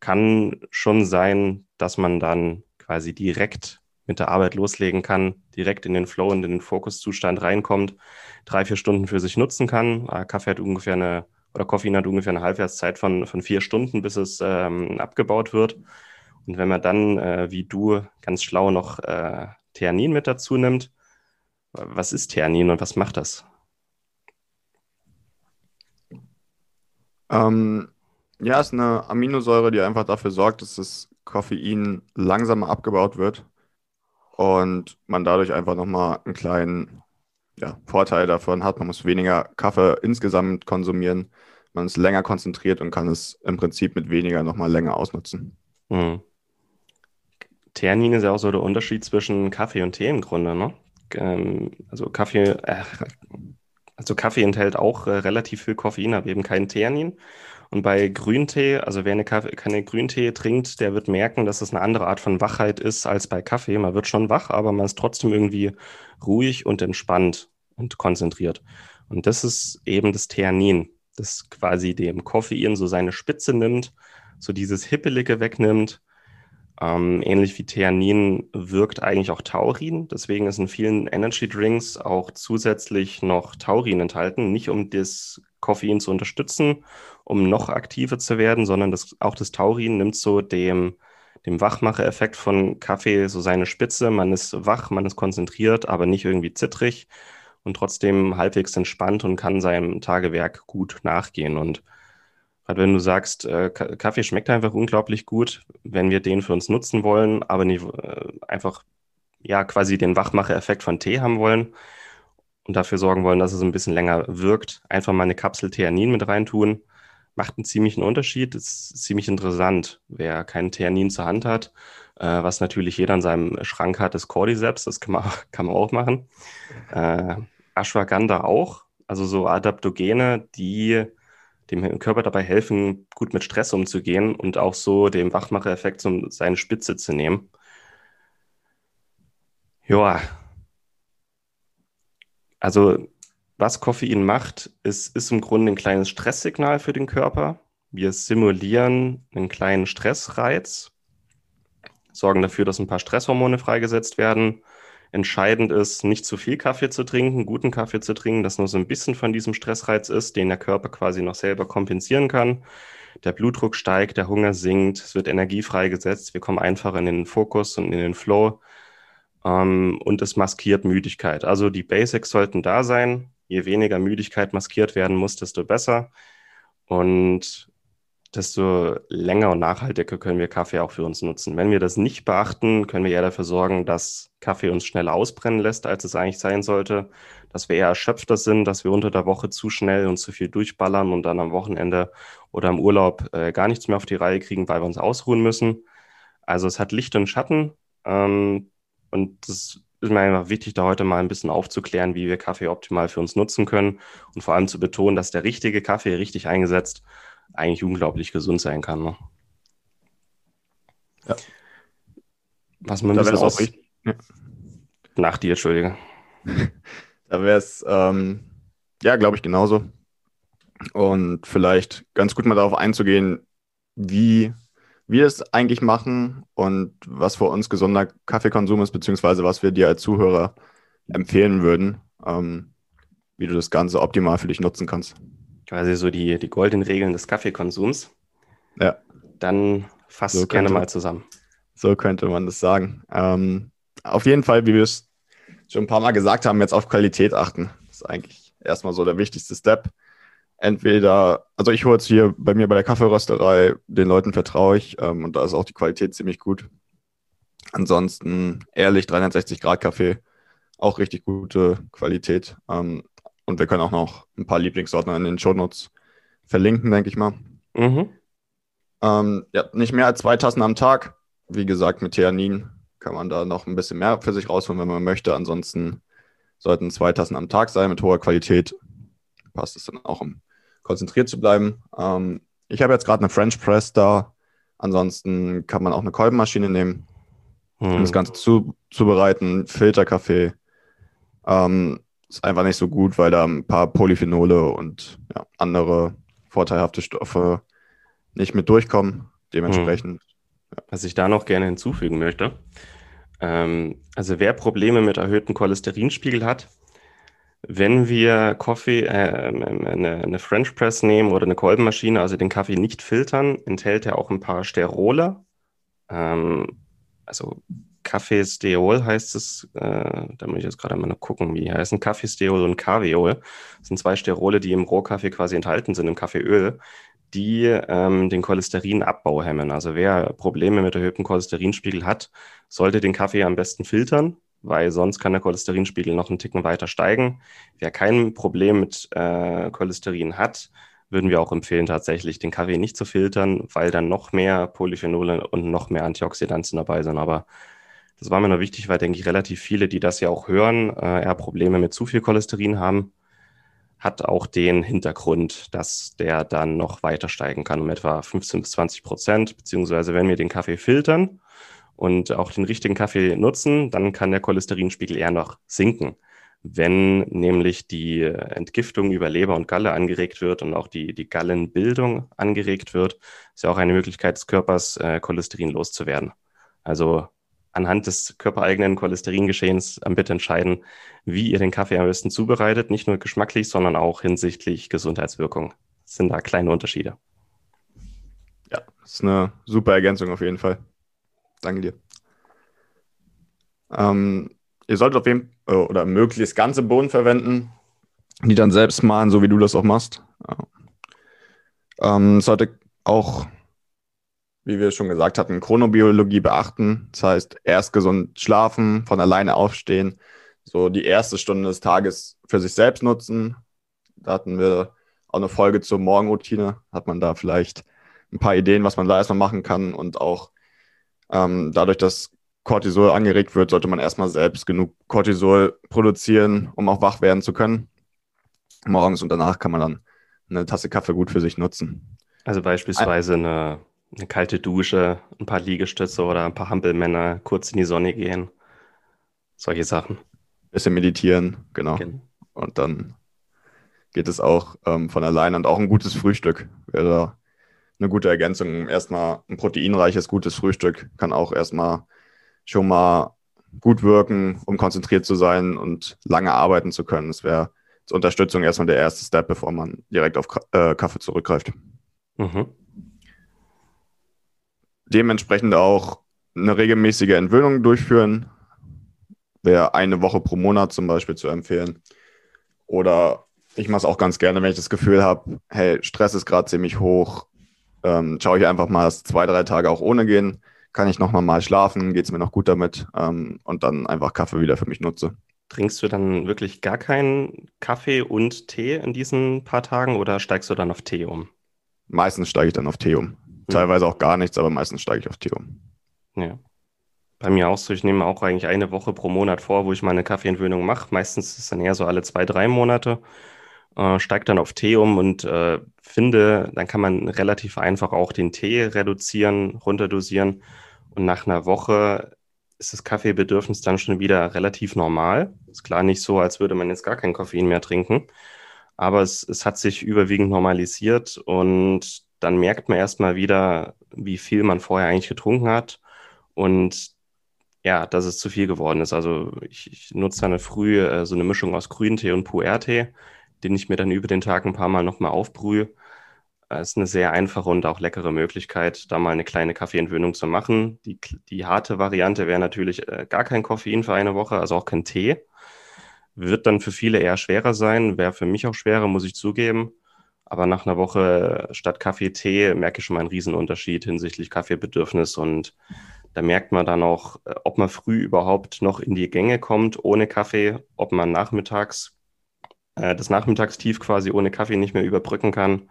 kann schon sein, dass man dann quasi direkt mit der Arbeit loslegen kann, direkt in den Flow in den Fokuszustand reinkommt, drei, vier Stunden für sich nutzen kann. Äh, Kaffee hat ungefähr eine, oder Koffein hat ungefähr eine Halbwertszeit von, von vier Stunden, bis es ähm, abgebaut wird. Und wenn man dann, äh, wie du, ganz schlau noch äh, Theanin mit dazu nimmt, was ist Theanin und was macht das? Ähm, ja, es ist eine Aminosäure, die einfach dafür sorgt, dass das Koffein langsamer abgebaut wird und man dadurch einfach nochmal einen kleinen ja, Vorteil davon hat. Man muss weniger Kaffee insgesamt konsumieren, man ist länger konzentriert und kann es im Prinzip mit weniger nochmal länger ausnutzen. Hm. Theanin ist ja auch so der Unterschied zwischen Kaffee und Tee im Grunde, ne? Ähm, also Kaffee, äh, also Kaffee enthält auch äh, relativ viel Koffein, aber eben kein Theanin. Und bei Grüntee, also wer eine Kaffee, keine Grüntee trinkt, der wird merken, dass es eine andere Art von Wachheit ist als bei Kaffee. Man wird schon wach, aber man ist trotzdem irgendwie ruhig und entspannt und konzentriert. Und das ist eben das Theanin, das quasi dem Koffein so seine Spitze nimmt, so dieses Hippelige wegnimmt. Ähm, ähnlich wie Theanin wirkt eigentlich auch Taurin. Deswegen ist in vielen Energy Drinks auch zusätzlich noch Taurin enthalten. Nicht um das Koffein zu unterstützen, um noch aktiver zu werden, sondern das, auch das Taurin nimmt so dem, dem Wachmacher-Effekt von Kaffee so seine Spitze. Man ist wach, man ist konzentriert, aber nicht irgendwie zittrig und trotzdem halbwegs entspannt und kann seinem Tagewerk gut nachgehen. Und gerade wenn du sagst, äh, Kaffee schmeckt einfach unglaublich gut, wenn wir den für uns nutzen wollen, aber nicht äh, einfach ja quasi den Wachmacher-Effekt von Tee haben wollen, und dafür sorgen wollen, dass es ein bisschen länger wirkt, einfach mal eine Kapsel Theanin mit reintun. Macht einen ziemlichen Unterschied. Ist ziemlich interessant. Wer keinen Theanin zur Hand hat, äh, was natürlich jeder in seinem Schrank hat, ist Cordyceps. Das kann man, kann man auch machen. Äh, Ashwagandha auch. Also so Adaptogene, die dem Körper dabei helfen, gut mit Stress umzugehen und auch so dem Wachmacher-Effekt um seine Spitze zu nehmen. Ja, also was Koffein macht, ist, ist im Grunde ein kleines Stresssignal für den Körper. Wir simulieren einen kleinen Stressreiz, sorgen dafür, dass ein paar Stresshormone freigesetzt werden. Entscheidend ist, nicht zu viel Kaffee zu trinken, guten Kaffee zu trinken, dass nur so ein bisschen von diesem Stressreiz ist, den der Körper quasi noch selber kompensieren kann. Der Blutdruck steigt, der Hunger sinkt, es wird Energie freigesetzt, wir kommen einfach in den Fokus und in den Flow ähm, und es maskiert Müdigkeit. Also die Basics sollten da sein. Je weniger Müdigkeit maskiert werden muss, desto besser. Und desto länger und nachhaltiger können wir Kaffee auch für uns nutzen. Wenn wir das nicht beachten, können wir eher dafür sorgen, dass Kaffee uns schneller ausbrennen lässt, als es eigentlich sein sollte, dass wir eher erschöpfter sind, dass wir unter der Woche zu schnell und zu viel durchballern und dann am Wochenende oder im Urlaub äh, gar nichts mehr auf die Reihe kriegen, weil wir uns ausruhen müssen. Also es hat Licht und Schatten. Ähm, und das ist mir einfach wichtig, da heute mal ein bisschen aufzuklären, wie wir Kaffee optimal für uns nutzen können und vor allem zu betonen, dass der richtige Kaffee richtig eingesetzt eigentlich unglaublich gesund sein kann. Ne? Ja. Was man Da bisschen auch richtig. Ja. Nach dir, Entschuldige. Da wäre es, ähm, ja, glaube ich, genauso. Und vielleicht ganz gut mal darauf einzugehen, wie wir es eigentlich machen und was für uns gesunder Kaffeekonsum ist, beziehungsweise was wir dir als Zuhörer empfehlen würden, ähm, wie du das Ganze optimal für dich nutzen kannst. Quasi so die, die goldenen Regeln des Kaffeekonsums. Ja. Dann fass So gerne mal zusammen. So könnte man das sagen. Ähm, auf jeden Fall, wie wir es schon ein paar Mal gesagt haben, jetzt auf Qualität achten. Das ist eigentlich erstmal so der wichtigste Step. Entweder, also ich hole jetzt hier bei mir bei der Kaffeerösterei, den Leuten vertraue ich ähm, und da ist auch die Qualität ziemlich gut. Ansonsten ehrlich 360 Grad Kaffee, auch richtig gute Qualität. Ähm, und wir können auch noch ein paar Lieblingssorten in den Shownotes verlinken, denke ich mal. Mhm. Ähm, ja, nicht mehr als zwei Tassen am Tag. Wie gesagt, mit Theanin kann man da noch ein bisschen mehr für sich rausholen, wenn man möchte. Ansonsten sollten zwei Tassen am Tag sein mit hoher Qualität. Passt es dann auch, um konzentriert zu bleiben. Ähm, ich habe jetzt gerade eine French Press da. Ansonsten kann man auch eine Kolbenmaschine nehmen, um Mhm. das Ganze zu, zubereiten. Filterkaffee ähm, ist einfach nicht so gut, weil da ein paar Polyphenole und ja, andere vorteilhafte Stoffe nicht mit durchkommen. Dementsprechend Was ich da noch gerne hinzufügen möchte. Ähm, also wer Probleme mit erhöhtem Cholesterinspiegel hat, wenn wir Kaffee, äh, eine, eine French Press nehmen oder eine Kolbenmaschine, also den Kaffee nicht filtern, enthält er auch ein paar Sterole. Ähm, also Kaffeesteol heißt es, äh, da muss ich jetzt gerade mal noch gucken, wie die heißen. Kaffeesteol und Kaviol. Sind zwei Sterole, die im Rohkaffee quasi enthalten sind, im Kaffeeöl, die ähm, den Cholesterin-Abbau hemmen. Also wer Probleme mit erhöhtem Cholesterinspiegel hat, sollte den Kaffee am besten filtern, weil sonst kann der Cholesterinspiegel noch einen Ticken weiter steigen. Wer kein Problem mit äh, Cholesterin hat, würden wir auch empfehlen, tatsächlich den Kaffee nicht zu filtern, weil dann noch mehr Polyphenole und noch mehr Antioxidantien dabei sind. Aber das war mir noch wichtig, weil, denke ich, relativ viele, die das ja auch hören, äh, eher Probleme mit zu viel Cholesterin haben. Hat auch den Hintergrund, dass der dann noch weiter steigen kann, um etwa 15 bis 20 Prozent. Beziehungsweise, wenn wir den Kaffee filtern und auch den richtigen Kaffee nutzen, dann kann der Cholesterinspiegel eher noch sinken. Wenn nämlich die Entgiftung über Leber und Galle angeregt wird und auch die, die Gallenbildung angeregt wird, ist ja auch eine Möglichkeit des Körpers, äh, Cholesterin loszuwerden. Also anhand des körpereigenen Cholesteringeschehens am bitte entscheiden, wie ihr den Kaffee am besten zubereitet, nicht nur geschmacklich, sondern auch hinsichtlich Gesundheitswirkung. Das sind da kleine Unterschiede. ja, das ist eine super Ergänzung auf jeden Fall. Danke dir. Ähm, ihr solltet auf jeden äh, oder möglichst ganze Bohnen verwenden, die dann selbst mahlen, so wie du das auch machst. Ähm, sollte auch, wie wir schon gesagt hatten, Chronobiologie beachten. Das heißt, erst gesund schlafen, von alleine aufstehen, so die erste Stunde des Tages für sich selbst nutzen. Da hatten wir auch eine Folge zur Morgenroutine. Hat man da vielleicht ein paar Ideen, was man da erstmal machen kann und auch ähm, dadurch, dass Cortisol angeregt wird, sollte man erstmal selbst genug Cortisol produzieren, um auch wach werden zu können. Morgens und danach kann man dann eine Tasse Kaffee gut für sich nutzen. Also beispielsweise eine, eine kalte Dusche, ein paar Liegestütze oder ein paar Hampelmänner, kurz in die Sonne gehen. Solche Sachen. Bisschen meditieren, genau. Genau. Und dann geht es auch ähm, von alleine und auch ein gutes Frühstück wäre eine gute Ergänzung. Erstmal ein proteinreiches, gutes Frühstück kann auch erstmal schon mal gut wirken, um konzentriert zu sein und lange arbeiten zu können. Das wäre zur Unterstützung erstmal der erste Step, bevor man direkt auf äh, Kaffee zurückgreift. Mhm. Dementsprechend auch eine regelmäßige Entwöhnung durchführen. Wäre eine Woche pro Monat zum Beispiel zu empfehlen. Oder ich mache es auch ganz gerne, wenn ich das Gefühl habe, hey, Stress ist gerade ziemlich hoch, ähm, schaue ich einfach mal, dass zwei, drei Tage auch ohne gehen. Kann ich noch mal schlafen, geht es mir noch gut damit ähm, und dann einfach Kaffee wieder für mich nutze. Trinkst du dann wirklich gar keinen Kaffee und Tee in diesen paar Tagen oder steigst du dann auf Tee um? Meistens steige ich dann auf Tee um. Teilweise auch gar nichts, aber meistens steige ich auf Tee um. Ja. Bei mir auch so, ich nehme auch eigentlich eine Woche pro Monat vor, wo ich meine Kaffeeentwöhnung mache. Meistens ist es dann eher so alle zwei, drei Monate. Äh, dann auf Tee um und äh, finde, dann kann man relativ einfach auch den Tee reduzieren, runterdosieren. Und nach einer Woche ist das Kaffeebedürfnis dann schon wieder relativ normal. Ist klar nicht so, als würde man jetzt gar kein Koffein mehr trinken. Aber es, es hat sich überwiegend normalisiert und dann merkt man erstmal wieder, wie viel man vorher eigentlich getrunken hat und ja, dass es zu viel geworden ist. Also ich, ich nutze dann früh äh, so eine Mischung aus Grüntee und Puertee, den ich mir dann über den Tag ein paar Mal nochmal aufbrühe. Es ist eine sehr einfache und auch leckere Möglichkeit, da mal eine kleine Kaffeeentwöhnung zu machen. Die, die harte Variante wäre natürlich äh, gar kein Koffein für eine Woche, also auch kein Tee. Wird dann für viele eher schwerer sein, wäre für mich auch schwerer, muss ich zugeben. Aber nach einer Woche statt Kaffee, Tee merke ich schon mal einen Riesenunterschied hinsichtlich Kaffeebedürfnis. Und da merkt man dann auch, äh, ob man früh überhaupt noch in die Gänge kommt ohne Kaffee, ob man nachmittags äh, das Nachmittagstief quasi ohne Kaffee nicht mehr überbrücken kann.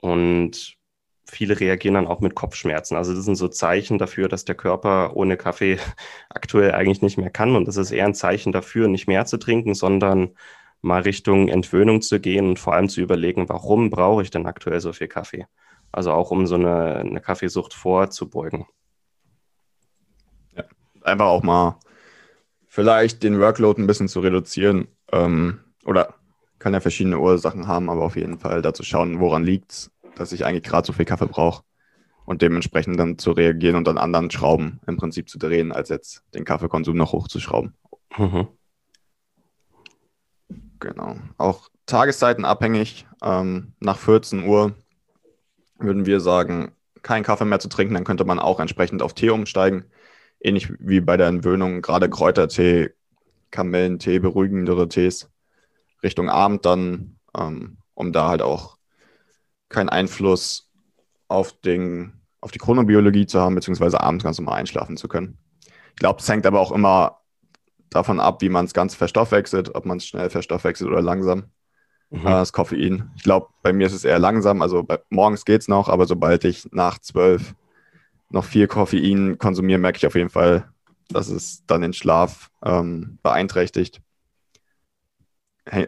Und viele reagieren dann auch mit Kopfschmerzen. Also das sind so Zeichen dafür, dass der Körper ohne Kaffee aktuell eigentlich nicht mehr kann. Und das ist eher ein Zeichen dafür, nicht mehr zu trinken, sondern mal Richtung Entwöhnung zu gehen und vor allem zu überlegen, warum brauche ich denn aktuell so viel Kaffee? Also auch um so eine, eine Kaffeesucht vorzubeugen. Ja, einfach auch mal vielleicht den Workload ein bisschen zu reduzieren. Ähm, oder kann ja verschiedene Ursachen haben, aber auf jeden Fall dazu schauen, woran liegt es, dass ich eigentlich gerade so viel Kaffee brauche und dementsprechend dann zu reagieren und an anderen Schrauben im Prinzip zu drehen, als jetzt den Kaffeekonsum noch hochzuschrauben. Mhm. Genau. Auch Tageszeiten abhängig. Ähm, nach 14 Uhr würden wir sagen, kein Kaffee mehr zu trinken, dann könnte man auch entsprechend auf Tee umsteigen. Ähnlich wie bei der Entwöhnung, gerade Kräutertee, Kamellentee, beruhigendere Tees Richtung Abend dann, ähm, um da halt auch keinen Einfluss auf, den, auf die Chronobiologie zu haben, beziehungsweise abends ganz normal einschlafen zu können. Ich glaube, es hängt aber auch immer davon ab, wie man es ganz verstoffwechselt, ob man es schnell verstoffwechselt oder langsam. Mhm. Äh, das Koffein. Ich glaube, bei mir ist es eher langsam. Also bei, morgens geht es noch, aber sobald ich nach zwölf noch viel Koffein konsumiere, merke ich auf jeden Fall, dass es dann den Schlaf ähm, beeinträchtigt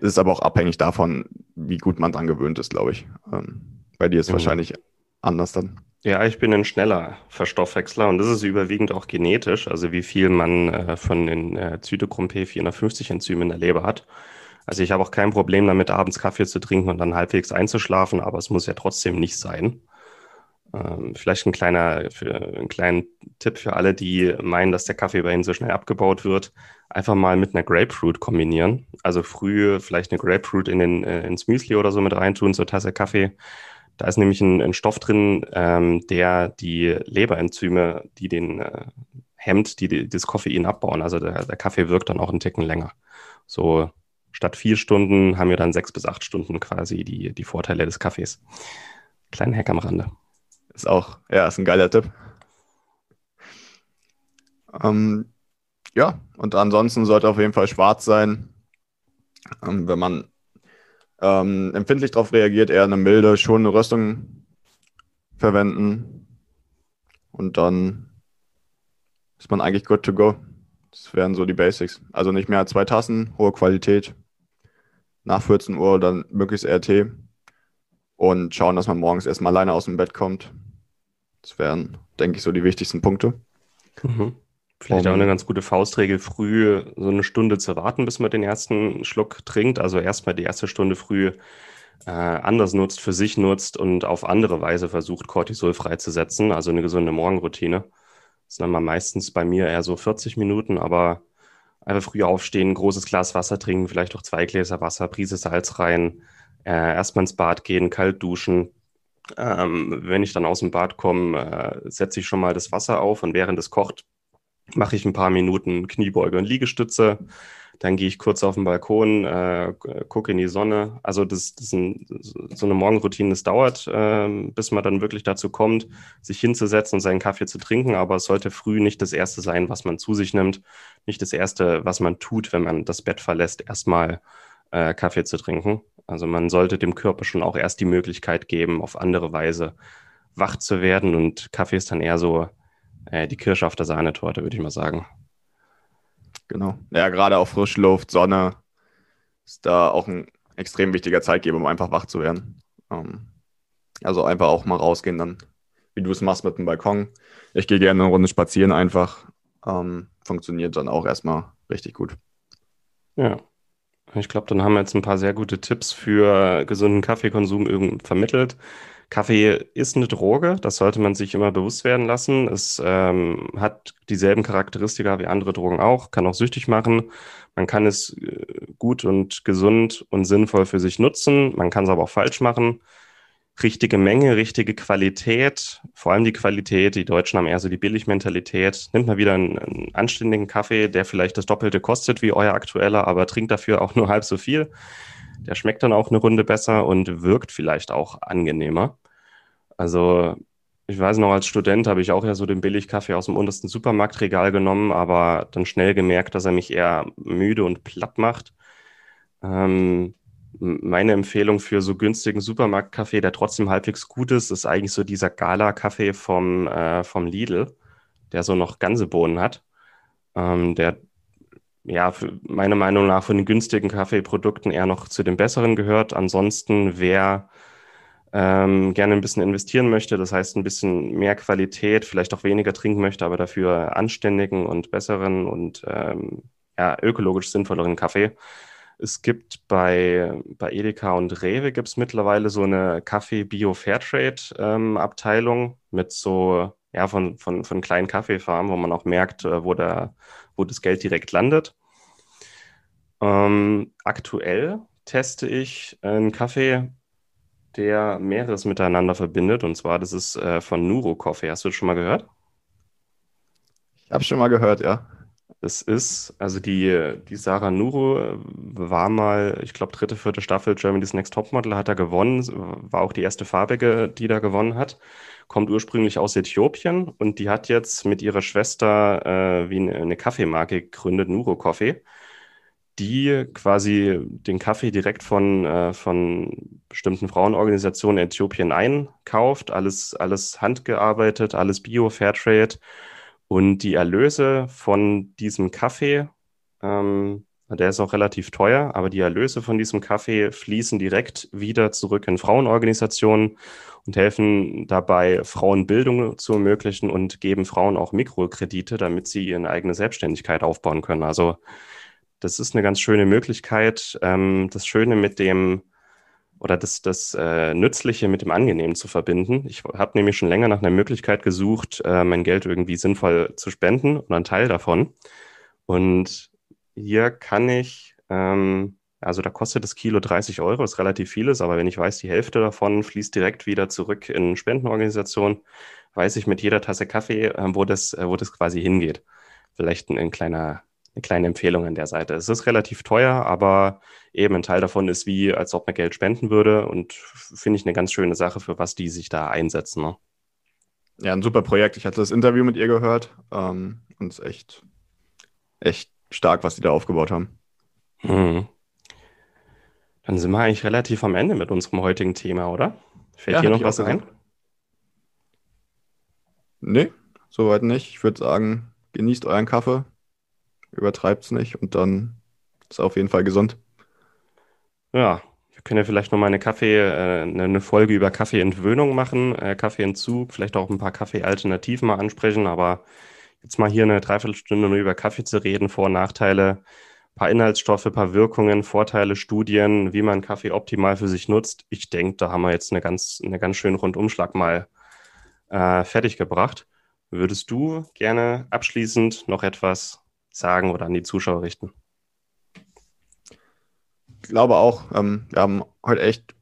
ist aber auch abhängig davon, wie gut man dran gewöhnt ist, glaube ich. Ähm, bei dir ist es mhm. wahrscheinlich anders dann. Ja, ich bin ein schneller Verstoffwechsler und das ist überwiegend auch genetisch, also wie viel man äh, von den äh, Zytochrom P450 Enzymen in der Leber hat. Also ich habe auch kein Problem damit, abends Kaffee zu trinken und dann halbwegs einzuschlafen, aber es muss ja trotzdem nicht sein. Ähm, vielleicht ein kleiner, für, ein kleiner Tipp für alle, die meinen, dass der Kaffee bei ihnen so schnell abgebaut wird. Einfach mal mit einer Grapefruit kombinieren. Also früh vielleicht eine Grapefruit in den, äh, ins Müsli oder so mit reintun, zur Tasse Kaffee. Da ist nämlich ein, ein Stoff drin, ähm, der die Leberenzyme, die den äh, hemmt, die, die das Koffein abbauen. Also der, der Kaffee wirkt dann auch einen Ticken länger. So statt vier Stunden haben wir dann sechs bis acht Stunden quasi die, die Vorteile des Kaffees. Kleinen Hack am Rande. Ist auch, ja, ist ein geiler Tipp. Ähm, ja, und ansonsten sollte auf jeden Fall schwarz sein. Ähm, wenn man ähm, empfindlich darauf reagiert, eher eine milde, schonende Röstung verwenden. Und dann ist man eigentlich good to go. Das wären so die Basics. Also nicht mehr zwei Tassen, hohe Qualität. Nach 14 Uhr dann möglichst Tee. Und schauen, dass man morgens erstmal alleine aus dem Bett kommt. Das wären, denke ich, so die wichtigsten Punkte. Mhm. Vielleicht um, auch eine ganz gute Faustregel, früh so eine Stunde zu warten, bis man den ersten Schluck trinkt. Also erstmal die erste Stunde früh äh, anders nutzt, für sich nutzt und auf andere Weise versucht, Cortisol freizusetzen. Also eine gesunde Morgenroutine. Das sind dann meistens bei mir eher so 40 Minuten, aber einfach früh aufstehen, großes Glas Wasser trinken, vielleicht auch zwei Gläser Wasser, Prise Salz rein, äh, erstmal ins Bad gehen, kalt duschen, ähm, wenn ich dann aus dem Bad komme, äh, setze ich schon mal das Wasser auf und während es kocht, mache ich ein paar Minuten Kniebeuge und Liegestütze. Dann gehe ich kurz auf den Balkon, äh, gucke in die Sonne. Also das, das ist ein, so eine Morgenroutine, das dauert, äh, bis man dann wirklich dazu kommt, sich hinzusetzen und seinen Kaffee zu trinken. Aber es sollte früh nicht das Erste sein, was man zu sich nimmt. Nicht das Erste, was man tut, wenn man das Bett verlässt, erstmal äh, Kaffee zu trinken. Also man sollte dem Körper schon auch erst die Möglichkeit geben, auf andere Weise wach zu werden. Und Kaffee ist dann eher so die Kirsche auf der Sahnetorte, würde ich mal sagen. Genau. Ja, gerade auch Frischluft, Sonne ist da auch ein extrem wichtiger Zeitgeber, um einfach wach zu werden. Ähm, also einfach auch mal rausgehen, dann, wie du es machst mit dem Balkon. Ich gehe gerne eine Runde spazieren einfach. Ähm, funktioniert dann auch erstmal richtig gut. Ja. Ich glaube, dann haben wir jetzt ein paar sehr gute Tipps für gesunden Kaffeekonsum vermittelt. Kaffee ist eine Droge, das sollte man sich immer bewusst werden lassen. Es ähm, hat dieselben Charakteristika wie andere Drogen auch, kann auch süchtig machen. Man kann es äh, gut und gesund und sinnvoll für sich nutzen, man kann es aber auch falsch machen. Richtige Menge, richtige Qualität, vor allem die Qualität. Die Deutschen haben eher so die Billigmentalität. Nimmt mal wieder einen, einen anständigen Kaffee, der vielleicht das Doppelte kostet wie euer aktueller, aber trinkt dafür auch nur halb so viel. Der schmeckt dann auch eine Runde besser und wirkt vielleicht auch angenehmer. Also ich weiß noch, als Student habe ich auch ja so den Billigkaffee aus dem untersten Supermarktregal genommen, aber dann schnell gemerkt, dass er mich eher müde und platt macht. Ähm, meine Empfehlung für so günstigen Supermarktkaffee, der trotzdem halbwegs gut ist, ist eigentlich so dieser Gala-Kaffee vom, äh, vom Lidl, der so noch ganze Bohnen hat. Ähm, der ja, meiner Meinung nach von den günstigen Kaffeeprodukten eher noch zu den besseren gehört. Ansonsten, wer ähm, gerne ein bisschen investieren möchte, das heißt ein bisschen mehr Qualität, vielleicht auch weniger trinken möchte, aber dafür anständigen und besseren und ähm, ja, ökologisch sinnvolleren Kaffee. Es gibt bei, bei Edeka und Rewe gibt es mittlerweile so eine Kaffee-Bio-Fairtrade-Abteilung ähm, mit so, ja, von, von, von kleinen Kaffeefarmen, wo man auch merkt, äh, wo, der, wo das Geld direkt landet. Ähm, aktuell teste ich einen Kaffee, der mehreres miteinander verbindet. Und zwar, das ist äh, von Nuro Coffee. Hast du das schon mal gehört? Ich habe schon mal gehört, ja. Das ist, also die, die Sarah Nuro äh, war mal, ich glaube, dritte, vierte Staffel Germany's Next Topmodel hat er gewonnen, war auch die erste farbige, die da gewonnen hat. Kommt ursprünglich aus Äthiopien und die hat jetzt mit ihrer Schwester äh, wie eine, eine Kaffeemarke gegründet, Nuro Coffee die quasi den Kaffee direkt von, äh, von bestimmten Frauenorganisationen in Äthiopien einkauft, alles, alles handgearbeitet, alles Bio, Fairtrade. Und die Erlöse von diesem Kaffee, ähm, der ist auch relativ teuer, aber die Erlöse von diesem Kaffee fließen direkt wieder zurück in Frauenorganisationen und helfen dabei, Frauenbildung zu ermöglichen und geben Frauen auch Mikrokredite, damit sie ihre eigene Selbstständigkeit aufbauen können. Also das ist eine ganz schöne Möglichkeit, ähm, das Schöne mit dem oder das, das äh, Nützliche mit dem Angenehmen zu verbinden. Ich habe nämlich schon länger nach einer Möglichkeit gesucht, äh, mein Geld irgendwie sinnvoll zu spenden oder einen Teil davon. Und hier kann ich, ähm, also da kostet das Kilo 30 Euro, ist relativ vieles, aber wenn ich weiß, die Hälfte davon fließt direkt wieder zurück in Spendenorganisationen, weiß ich mit jeder Tasse Kaffee, äh, wo, das, äh, wo das quasi hingeht. Vielleicht ein, ein kleiner eine kleine Empfehlung an der Seite. Es ist relativ teuer, aber eben ein Teil davon ist wie, als ob man Geld spenden würde und finde ich eine ganz schöne Sache, für was die sich da einsetzen. Ne? Ja, ein super Projekt. Ich hatte das Interview mit ihr gehört ähm, und es ist echt, echt stark, was die da aufgebaut haben. Mhm. Dann sind wir eigentlich relativ am Ende mit unserem heutigen Thema, oder? Fällt ja, hier noch was ein? Nee, soweit nicht. Ich würde sagen, genießt euren Kaffee, übertreibt es nicht und dann ist auf jeden Fall gesund. Ja, wir können ja vielleicht noch mal eine Kaffee, äh, eine Folge über Kaffeeentwöhnung machen, äh, Kaffeeentzug, vielleicht auch ein paar Kaffeealternativen mal ansprechen, aber jetzt mal hier eine Dreiviertelstunde nur über Kaffee zu reden, Vor- und Nachteile, paar Inhaltsstoffe, paar Wirkungen, Vorteile, Studien, wie man Kaffee optimal für sich nutzt. Ich denke, da haben wir jetzt eine ganz, eine ganz schönen Rundumschlag mal äh, fertig gebracht. Würdest du gerne abschließend noch etwas sagen oder an die Zuschauer richten? Ich glaube auch, ähm, wir haben heute echt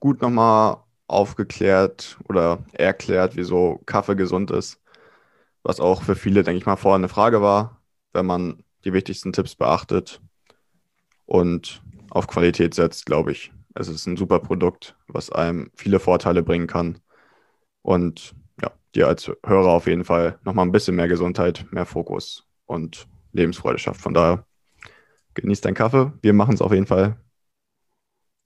gut nochmal aufgeklärt oder erklärt, wieso Kaffee gesund ist. Was auch für viele, denke ich mal, vorher eine Frage war, wenn man die wichtigsten Tipps beachtet und auf Qualität setzt, glaube ich. Es ist ein super Produkt, was einem viele Vorteile bringen kann. Und ja, dir als Hörer auf jeden Fall nochmal ein bisschen mehr Gesundheit, mehr Fokus und Lebensfreude schafft. Von daher genießt deinen Kaffee. Wir machen es auf jeden Fall.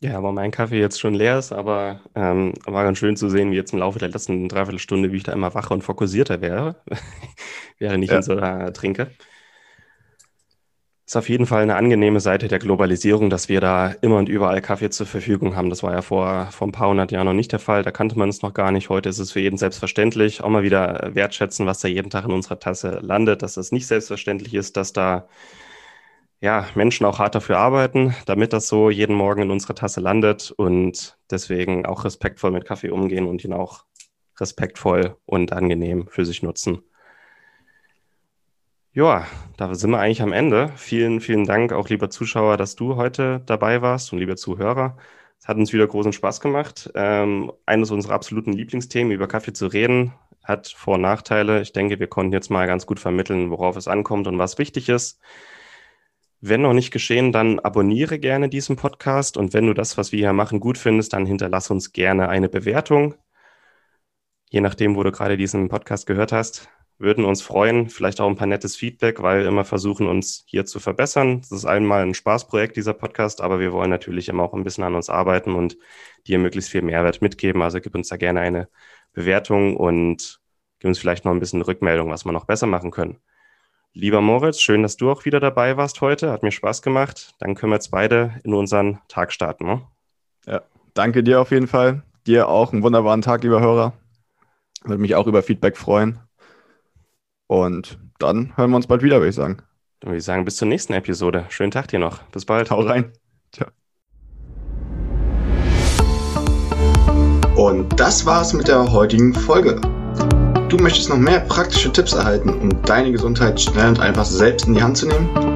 Ja, aber mein Kaffee jetzt schon leer ist, aber ähm, war ganz schön zu sehen, wie jetzt im Laufe der letzten Dreiviertelstunde, wie ich da immer wacher und fokussierter wäre, wäre nicht ja. in so einer Trinke. Ist auf jeden Fall eine angenehme Seite der Globalisierung, dass wir da immer und überall Kaffee zur Verfügung haben. Das war ja vor, vor ein paar hundert Jahren noch nicht der Fall. Da kannte man es noch gar nicht. Heute ist es für jeden selbstverständlich. Auch mal wieder wertschätzen, was da jeden Tag in unserer Tasse landet, dass es nicht selbstverständlich ist, dass da ja, Menschen auch hart dafür arbeiten, damit das so jeden Morgen in unserer Tasse landet und deswegen auch respektvoll mit Kaffee umgehen und ihn auch respektvoll und angenehm für sich nutzen. Ja, da sind wir eigentlich am Ende. Vielen, vielen Dank auch, lieber Zuschauer, dass du heute dabei warst und lieber Zuhörer. Es hat uns wieder großen Spaß gemacht. Ähm, eines unserer absoluten Lieblingsthemen, über Kaffee zu reden, hat Vor- und Nachteile. Ich denke, wir konnten jetzt mal ganz gut vermitteln, worauf es ankommt und was wichtig ist. Wenn noch nicht geschehen, dann abonniere gerne diesen Podcast und wenn du das, was wir hier machen, gut findest, dann hinterlass uns gerne eine Bewertung. Je nachdem, wo du gerade diesen Podcast gehört hast, würden uns freuen, vielleicht auch ein paar nettes Feedback, weil wir immer versuchen, uns hier zu verbessern. Das ist einmal ein Spaßprojekt, dieser Podcast, aber wir wollen natürlich immer auch ein bisschen an uns arbeiten und dir möglichst viel Mehrwert mitgeben. Also gib uns da gerne eine Bewertung und gib uns vielleicht noch ein bisschen Rückmeldung, was wir noch besser machen können. Lieber Moritz, schön, dass du auch wieder dabei warst heute. Hat mir Spaß gemacht. Dann können wir jetzt beide in unseren Tag starten. Ne? Ja, danke dir auf jeden Fall. Dir auch einen wunderbaren Tag, lieber Hörer. Würde mich auch über Feedback freuen. Und dann hören wir uns bald wieder, würde ich sagen. Dann würde ich sagen, bis zur nächsten Episode. Schönen Tag dir noch. Bis bald. Hau rein. Ciao. Und das war's mit der heutigen Folge. Du möchtest noch mehr praktische Tipps erhalten, um deine Gesundheit schnell und einfach selbst in die Hand zu nehmen?